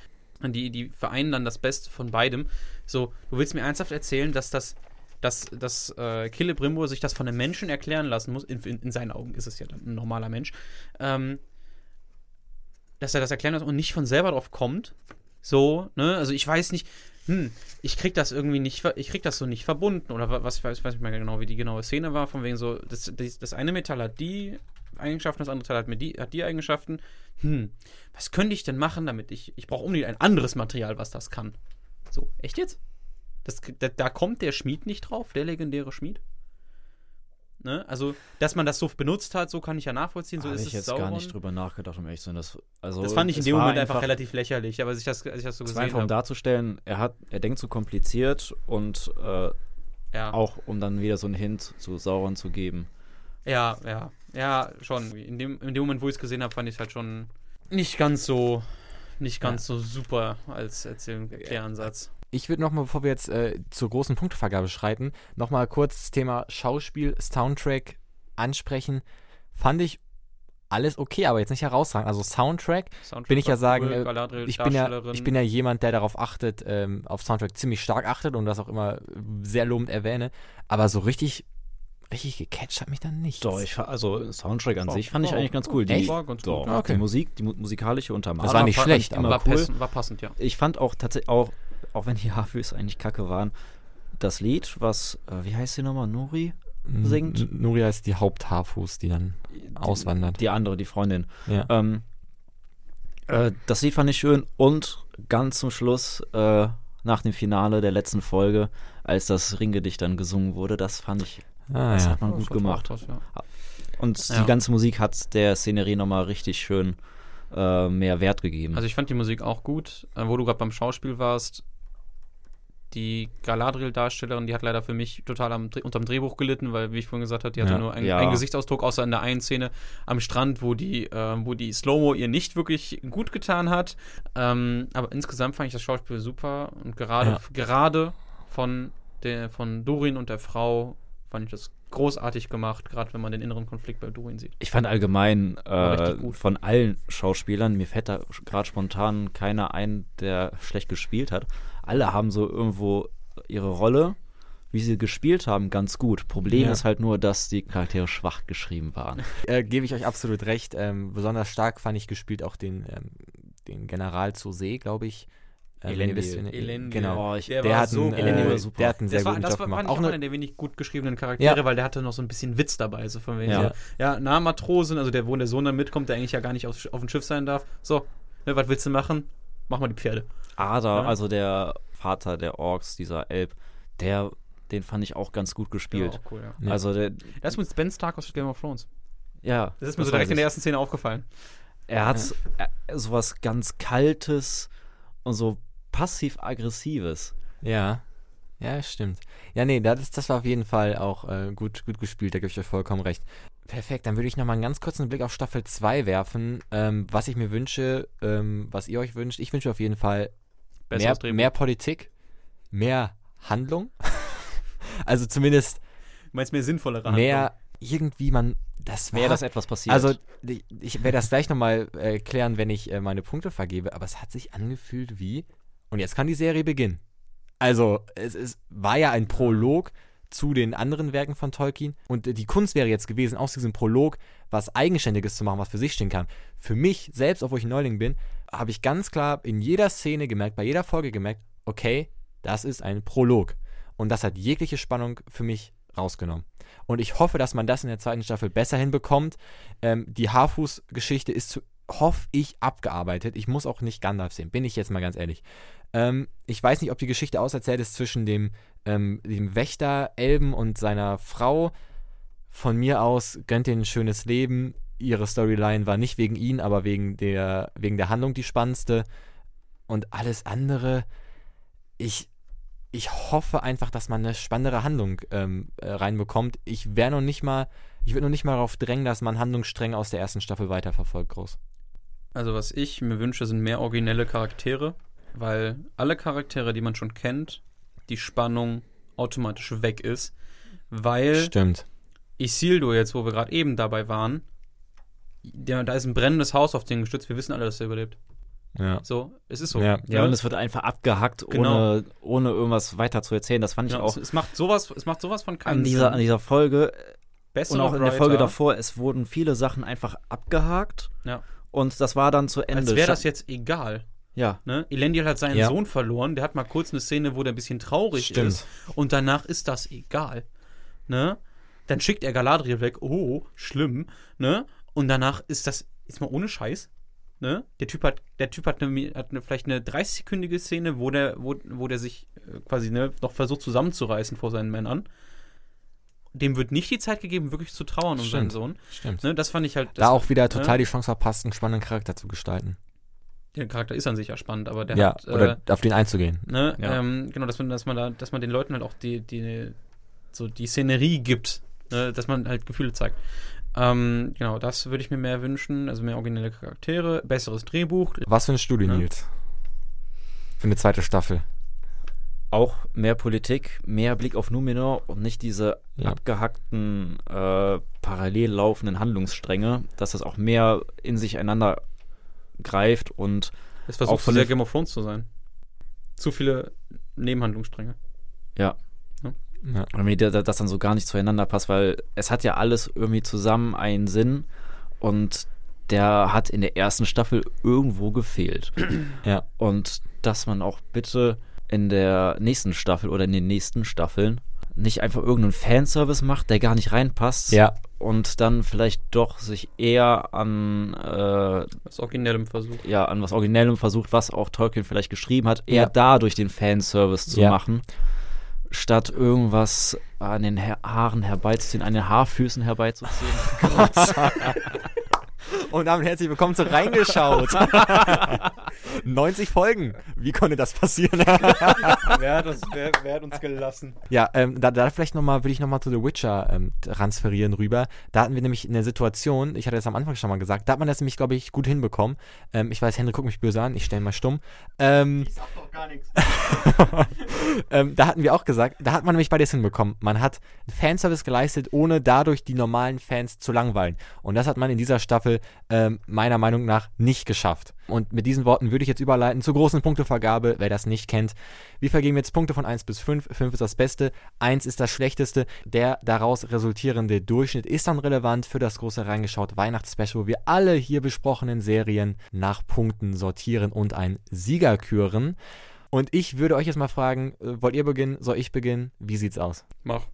Die, die vereinen dann das Beste von beidem. So, du willst mir ernsthaft erzählen, dass das. Dass, dass äh, Killebrimbo sich das von einem Menschen erklären lassen muss, in, in, in seinen Augen ist es ja dann ein normaler Mensch, ähm, dass er das erklären muss und nicht von selber drauf kommt. So, ne? Also ich weiß nicht, hm, ich krieg das irgendwie nicht, ich krieg das so nicht verbunden oder was, ich weiß, weiß nicht mehr genau, wie die genaue Szene war, von wegen so, das, das, das eine Metall hat die Eigenschaften, das andere Teil hat, die, hat die Eigenschaften. Hm, was könnte ich denn machen, damit ich, ich brauche unbedingt ein anderes Material, was das kann. So, echt jetzt? Das, da, da kommt der Schmied nicht drauf, der legendäre Schmied? Ne? Also, dass man das so benutzt hat, so kann ich ja nachvollziehen. So Habe ich jetzt Sauron. gar nicht drüber nachgedacht, um ehrlich zu sein. Das, also, das fand ich in dem Moment einfach, relativ lächerlich, aber als ich das, als ich das so gesehen habe. um darzustellen, er, hat, er denkt zu kompliziert und äh, ja. auch um dann wieder so einen Hint zu Sauron zu geben. Ja, ja, ja, schon. In dem, in dem Moment, wo ich es gesehen habe, fand ich es halt schon nicht ganz so, nicht ganz ja. so super als Erkläransatz. Ich würde nochmal, bevor wir jetzt äh, zur großen Punktevergabe schreiten, nochmal kurz das Thema Schauspiel, Soundtrack ansprechen. Fand ich alles okay, aber jetzt nicht herausragend. Also Soundtrack, Soundtrack bin ich ja sagen, cool, äh, ich, bin ja, ich bin ja jemand, der darauf achtet, ähm, auf Soundtrack ziemlich stark achtet und das auch immer sehr lobend erwähne. Aber so richtig richtig gecatcht hat mich dann nicht. Doch, ich, also Soundtrack an war, sich fand ich eigentlich ganz cool. Die, war ganz doch, okay. die Musik, die musikalische Untermalung. Das war nicht schlecht, aber war, cool. passend, war passend, ja. Ich fand auch tatsächlich auch auch wenn die Hafis eigentlich kacke waren, das Lied, was, äh, wie heißt die nochmal, Nuri singt? N Nuri heißt die Haupthafus, die dann die, auswandert. Die andere, die Freundin. Ja. Ähm, äh, das Lied fand ich schön und ganz zum Schluss, äh, nach dem Finale der letzten Folge, als das Ringgedicht dann gesungen wurde, das fand ich, ah, das ja. hat man gut gemacht. Das, ja. Und die ganze Musik hat der Szenerie nochmal richtig schön äh, mehr Wert gegeben. Also ich fand die Musik auch gut. Äh, wo du gerade beim Schauspiel warst, die Galadriel-Darstellerin, die hat leider für mich total am, unterm Drehbuch gelitten, weil, wie ich vorhin gesagt habe, die hatte ja, nur ein, ja. einen Gesichtsausdruck, außer in der einen Szene am Strand, wo die, äh, wo die Slow-Mo ihr nicht wirklich gut getan hat. Ähm, aber insgesamt fand ich das Schauspiel super und gerade, ja. gerade von, der, von Dorin und der Frau fand ich das großartig gemacht, gerade wenn man den inneren Konflikt bei Dorin sieht. Ich fand allgemein äh, von allen Schauspielern, mir fällt da gerade spontan keiner ein, der schlecht gespielt hat. Alle haben so irgendwo ihre Rolle, wie sie gespielt haben, ganz gut. Problem ja. ist halt nur, dass die Charaktere schwach geschrieben waren. Äh, Gebe ich euch absolut recht. Ähm, besonders stark fand ich gespielt auch den, ähm, den General zu See, glaube ich. Äh, Elendil. Elendil. Genau. Oh, ich, der, der, hat so, einen, äh, der hat einen sehr das guten war, Job war, gemacht. Auch einer der wenig gut geschriebenen Charaktere, ja. weil der hatte noch so ein bisschen Witz dabei. So von wegen ja. Ja, na, Matrosen, also der, wo der Sohn dann mitkommt, der eigentlich ja gar nicht auf, auf dem Schiff sein darf. So, ne, was willst du machen? Mach mal die Pferde. Ada, ja. also der Vater der Orks, dieser Elb, der, den fand ich auch ganz gut gespielt. Ja, cool, ja. Also der, das ist mit Ben Stark aus Game of Thrones. Ja. Das ist mir so direkt in der ersten Szene aufgefallen. Er hat ja. sowas ganz Kaltes und so passiv-aggressives. Ja. Ja, stimmt. Ja, nee, das, das war auf jeden Fall auch äh, gut, gut gespielt, da gebe ich euch vollkommen recht. Perfekt, dann würde ich nochmal einen ganz kurzen Blick auf Staffel 2 werfen. Ähm, was ich mir wünsche, ähm, was ihr euch wünscht. Ich wünsche auf jeden Fall mehr, mehr, Politik, mehr Handlung. also zumindest. Du meinst mehr sinnvollere Handlung? Mehr irgendwie, man. Das war, mehr, dass etwas passiert. Also, ich werde das gleich nochmal erklären, äh, wenn ich äh, meine Punkte vergebe, aber es hat sich angefühlt wie und jetzt kann die Serie beginnen. Also, es, es war ja ein Prolog zu den anderen Werken von Tolkien. Und die Kunst wäre jetzt gewesen, aus diesem Prolog was Eigenständiges zu machen, was für sich stehen kann. Für mich selbst, obwohl ich ein Neuling bin, habe ich ganz klar in jeder Szene gemerkt, bei jeder Folge gemerkt, okay, das ist ein Prolog. Und das hat jegliche Spannung für mich rausgenommen. Und ich hoffe, dass man das in der zweiten Staffel besser hinbekommt. Ähm, die Haarfuß-Geschichte ist, zu, hoffe ich, abgearbeitet. Ich muss auch nicht Gandalf sehen, bin ich jetzt mal ganz ehrlich. Ähm, ich weiß nicht, ob die Geschichte auserzählt ist zwischen dem, ähm, dem Wächter Elben und seiner Frau. Von mir aus gönnt ihr ein schönes Leben. Ihre Storyline war nicht wegen ihn, aber wegen der, wegen der Handlung die spannendste. Und alles andere, ich, ich hoffe einfach, dass man eine spannendere Handlung ähm, äh, reinbekommt. Ich wäre noch nicht mal, ich würde noch nicht mal darauf drängen, dass man Handlungsstränge aus der ersten Staffel weiterverfolgt, groß. Also was ich mir wünsche, sind mehr originelle Charaktere, weil alle Charaktere, die man schon kennt, die Spannung automatisch weg ist, weil Stimmt. Isildur jetzt, wo wir gerade eben dabei waren, der, da ist ein brennendes Haus auf den gestützt, wir wissen alle, dass er überlebt. Ja. So, es ist so. Ja, ja und es wird einfach abgehackt, genau. ohne, ohne irgendwas weiter zu erzählen. Das fand ich ja, auch. Es macht sowas, es macht sowas von keinem an dieser, Sinn. An dieser Folge Bessere und auch in der Folge davor, es wurden viele Sachen einfach abgehakt. Ja. Und das war dann zu Ende. Als wäre das jetzt egal. Ja. Ne? Elendil hat seinen ja. Sohn verloren. Der hat mal kurz eine Szene, wo der ein bisschen traurig Stimmt. ist. Und danach ist das egal. Ne? Dann schickt er Galadriel weg. Oh, schlimm. Ne? Und danach ist das, jetzt mal ohne Scheiß, Ne? Der Typ hat, der Typ hat, eine, hat eine, vielleicht eine 30-sekündige Szene, wo der, wo, wo der sich äh, quasi ne, noch versucht zusammenzureißen vor seinen Männern. Dem wird nicht die Zeit gegeben, wirklich zu trauern um seinen Sohn. Stimmt. Ne, das fand ich halt. da auch wieder ne? total ne? die Chance verpasst, einen spannenden Charakter zu gestalten. Der Charakter ist an sich ja spannend, aber der ja, hat. Oder äh, auf den einzugehen. Ne, ja. ähm, genau, dass man, dass man da, dass man den Leuten halt auch die, die, so die Szenerie gibt, ne, dass man halt Gefühle zeigt. Ähm, genau, das würde ich mir mehr wünschen. Also mehr originelle Charaktere, besseres Drehbuch. Was für ein Studio, ja. Nils? Für eine zweite Staffel. Auch mehr Politik, mehr Blick auf Numenor und nicht diese ja. abgehackten, äh, parallel laufenden Handlungsstränge, dass das auch mehr in sich einander greift und. Es versucht auch von sehr Game of Thrones zu sein. Zu viele Nebenhandlungsstränge. Ja. Ja. Und das dann so gar nicht zueinander passt, weil es hat ja alles irgendwie zusammen einen Sinn und der hat in der ersten Staffel irgendwo gefehlt. Ja. Und dass man auch bitte in der nächsten Staffel oder in den nächsten Staffeln nicht einfach irgendeinen Fanservice macht, der gar nicht reinpasst. Ja. Und dann vielleicht doch sich eher an äh, was Originellem versucht. Ja, an was Originellem versucht, was auch Tolkien vielleicht geschrieben hat, eher ja. dadurch den Fanservice zu ja. machen statt irgendwas an den Haaren herbeizuziehen, an den Haarfüßen herbeizuziehen. Gott. Und damit herzlich willkommen zu Reingeschaut. 90 Folgen. Wie konnte das passieren? wer, hat uns, wer, wer, hat uns gelassen? Ja, ähm, da, da vielleicht nochmal, würde ich nochmal zu The Witcher ähm, transferieren rüber. Da hatten wir nämlich eine Situation, ich hatte das am Anfang schon mal gesagt, da hat man das nämlich, glaube ich, gut hinbekommen. Ähm, ich weiß, Henry guckt mich böse an, ich stelle mal stumm. Ähm, ich sag doch gar nichts. ähm, da hatten wir auch gesagt, da hat man nämlich beides hinbekommen. Man hat Fanservice geleistet, ohne dadurch die normalen Fans zu langweilen. Und das hat man in dieser Staffel ähm, meiner Meinung nach nicht geschafft. Und mit diesen Worten würde ich jetzt überleiten zur großen Punktevergabe, wer das nicht kennt. Wir vergeben jetzt Punkte von 1 bis 5. 5 ist das Beste, 1 ist das Schlechteste. Der daraus resultierende Durchschnitt ist dann relevant für das große reingeschaut Weihnachtsspecial, wo wir alle hier besprochenen Serien nach Punkten sortieren und einen Sieger küren. Und ich würde euch jetzt mal fragen, äh, wollt ihr beginnen? Soll ich beginnen? Wie sieht's aus? Mach.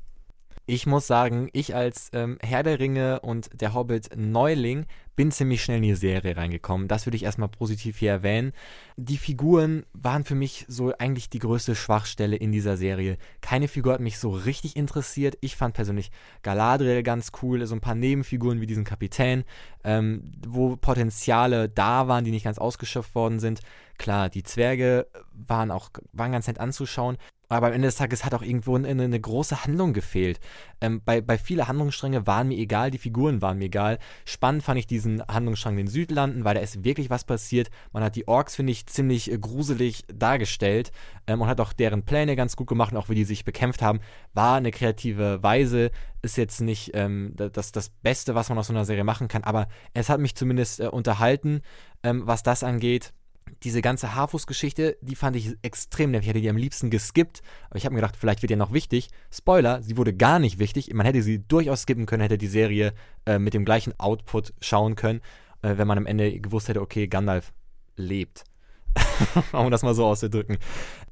Ich muss sagen, ich als ähm, Herr der Ringe und der Hobbit Neuling bin ziemlich schnell in die Serie reingekommen. Das würde ich erstmal positiv hier erwähnen. Die Figuren waren für mich so eigentlich die größte Schwachstelle in dieser Serie. Keine Figur hat mich so richtig interessiert. Ich fand persönlich Galadriel ganz cool, so ein paar Nebenfiguren wie diesen Kapitän, ähm, wo Potenziale da waren, die nicht ganz ausgeschöpft worden sind. Klar, die Zwerge waren auch waren ganz nett anzuschauen, aber am Ende des Tages hat auch irgendwo eine, eine große Handlung gefehlt. Ähm, bei, bei viele Handlungsstränge waren mir egal, die Figuren waren mir egal. Spannend fand ich diesen Handlungsstrang in den Südlanden, weil da ist wirklich was passiert. Man hat die Orks, finde ich, ziemlich äh, gruselig dargestellt ähm, und hat auch deren Pläne ganz gut gemacht auch wie die sich bekämpft haben. War eine kreative Weise, ist jetzt nicht ähm, das, das Beste, was man aus so einer Serie machen kann, aber es hat mich zumindest äh, unterhalten, ähm, was das angeht diese ganze Harfus-Geschichte, die fand ich extrem nervig. Ich hätte die am liebsten geskippt, aber ich habe mir gedacht, vielleicht wird ja noch wichtig. Spoiler, sie wurde gar nicht wichtig. Man hätte sie durchaus skippen können, hätte die Serie äh, mit dem gleichen Output schauen können, äh, wenn man am Ende gewusst hätte, okay, Gandalf lebt. um das mal so auszudrücken.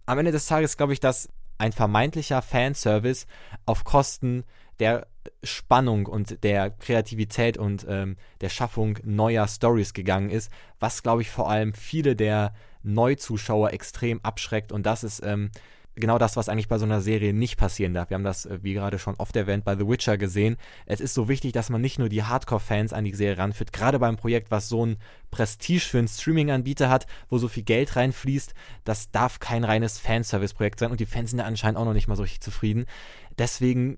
Am Ende des Tages glaube ich, dass ein vermeintlicher Fanservice auf Kosten der Spannung und der Kreativität und ähm, der Schaffung neuer Stories gegangen ist, was glaube ich vor allem viele der Neuzuschauer extrem abschreckt und das ist ähm, genau das, was eigentlich bei so einer Serie nicht passieren darf. Wir haben das, äh, wie gerade schon oft erwähnt, bei The Witcher gesehen. Es ist so wichtig, dass man nicht nur die Hardcore-Fans an die Serie ranführt, gerade beim Projekt, was so ein Prestige für einen Streaming-Anbieter hat, wo so viel Geld reinfließt. Das darf kein reines Fanservice-Projekt sein und die Fans sind da anscheinend auch noch nicht mal so richtig zufrieden. Deswegen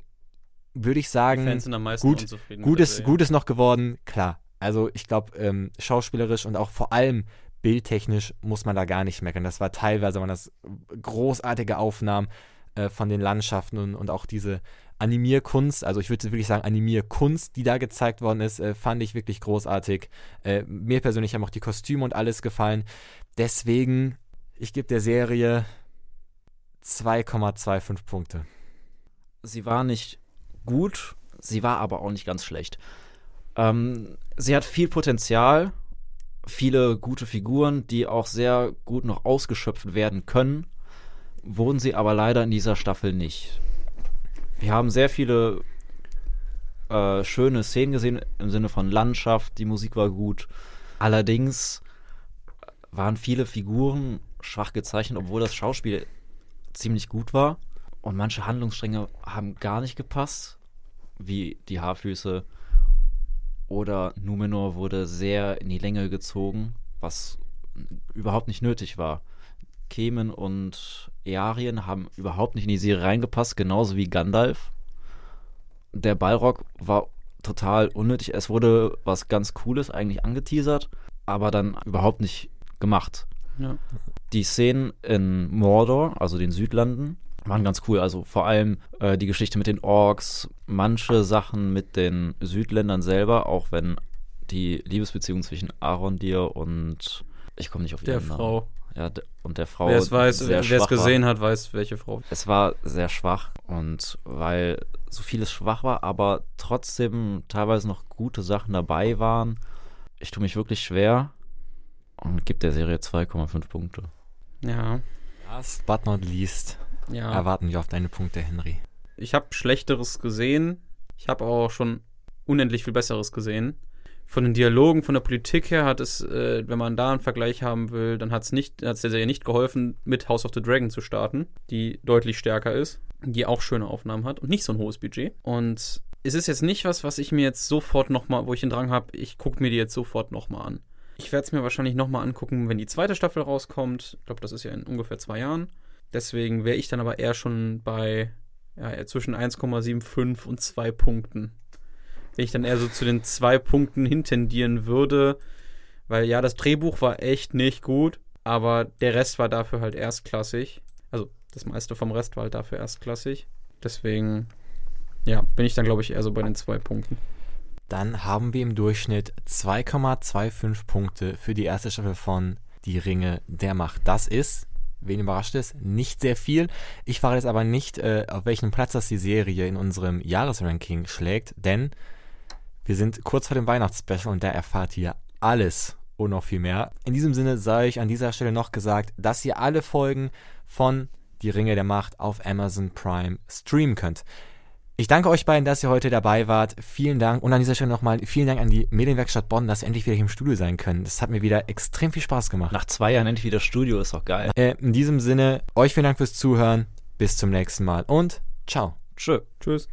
würde ich sagen, Fans sind am meisten gut, gut, ist, gut ist noch geworden, klar. Also ich glaube, ähm, schauspielerisch und auch vor allem bildtechnisch muss man da gar nicht meckern. Das war teilweise waren das großartige Aufnahmen äh, von den Landschaften und, und auch diese Animierkunst, also ich würde wirklich sagen Animierkunst, die da gezeigt worden ist, äh, fand ich wirklich großartig. Äh, mir persönlich haben auch die Kostüme und alles gefallen. Deswegen, ich gebe der Serie 2,25 Punkte. Sie war nicht gut, sie war aber auch nicht ganz schlecht. Ähm, sie hat viel Potenzial, viele gute Figuren, die auch sehr gut noch ausgeschöpft werden können, wurden sie aber leider in dieser Staffel nicht. Wir haben sehr viele äh, schöne Szenen gesehen im Sinne von Landschaft, die Musik war gut. Allerdings waren viele Figuren schwach gezeichnet, obwohl das Schauspiel ziemlich gut war. Und manche Handlungsstränge haben gar nicht gepasst, wie die Haarfüße oder Numenor wurde sehr in die Länge gezogen, was überhaupt nicht nötig war. Kemen und Earien haben überhaupt nicht in die Serie reingepasst, genauso wie Gandalf. Der Balrog war total unnötig. Es wurde was ganz Cooles eigentlich angeteasert, aber dann überhaupt nicht gemacht. Ja. Die Szenen in Mordor, also den Südlanden, waren ganz cool. Also vor allem äh, die Geschichte mit den Orks, manche Sachen mit den Südländern selber, auch wenn die Liebesbeziehung zwischen Arondir und ich komme nicht auf der Frau. Namen. Ja, und der Frau. Wer es weiß, wer es gesehen war. hat, weiß, welche Frau. Es war sehr schwach und weil so vieles schwach war, aber trotzdem teilweise noch gute Sachen dabei waren. Ich tue mich wirklich schwer und gebe der Serie 2,5 Punkte. Ja. Last but not least ja. erwarten wir auf deine Punkte, Henry. Ich habe Schlechteres gesehen. Ich habe auch schon unendlich viel Besseres gesehen. Von den Dialogen, von der Politik her hat es, äh, wenn man da einen Vergleich haben will, dann hat es nicht, der Serie nicht geholfen, mit House of the Dragon zu starten, die deutlich stärker ist, die auch schöne Aufnahmen hat und nicht so ein hohes Budget. Und es ist jetzt nicht was, was ich mir jetzt sofort nochmal, wo ich den Drang habe, ich gucke mir die jetzt sofort nochmal an. Ich werde es mir wahrscheinlich nochmal angucken, wenn die zweite Staffel rauskommt. Ich glaube, das ist ja in ungefähr zwei Jahren. Deswegen wäre ich dann aber eher schon bei ja, zwischen 1,75 und 2 Punkten. Wenn ich dann eher so zu den 2 Punkten hintendieren würde, weil ja, das Drehbuch war echt nicht gut, aber der Rest war dafür halt erstklassig. Also das meiste vom Rest war halt dafür erstklassig. Deswegen, ja, bin ich dann, glaube ich, eher so bei den 2 Punkten. Dann haben wir im Durchschnitt 2,25 Punkte für die erste Staffel von Die Ringe der Macht. Das ist wen überrascht es? Nicht sehr viel. Ich verrate jetzt aber nicht, äh, auf welchen Platz das die Serie in unserem Jahresranking schlägt, denn wir sind kurz vor dem Weihnachtsspecial und da erfahrt ihr alles und noch viel mehr. In diesem Sinne sei ich an dieser Stelle noch gesagt, dass ihr alle Folgen von Die Ringe der Macht auf Amazon Prime streamen könnt. Ich danke euch beiden, dass ihr heute dabei wart. Vielen Dank. Und an dieser Stelle nochmal vielen Dank an die Medienwerkstatt Bonn, dass wir endlich wieder hier im Studio sein können. Das hat mir wieder extrem viel Spaß gemacht. Nach zwei Jahren endlich wieder Studio, ist doch geil. Äh, in diesem Sinne, euch vielen Dank fürs Zuhören. Bis zum nächsten Mal und ciao. Tschö. Tschüss.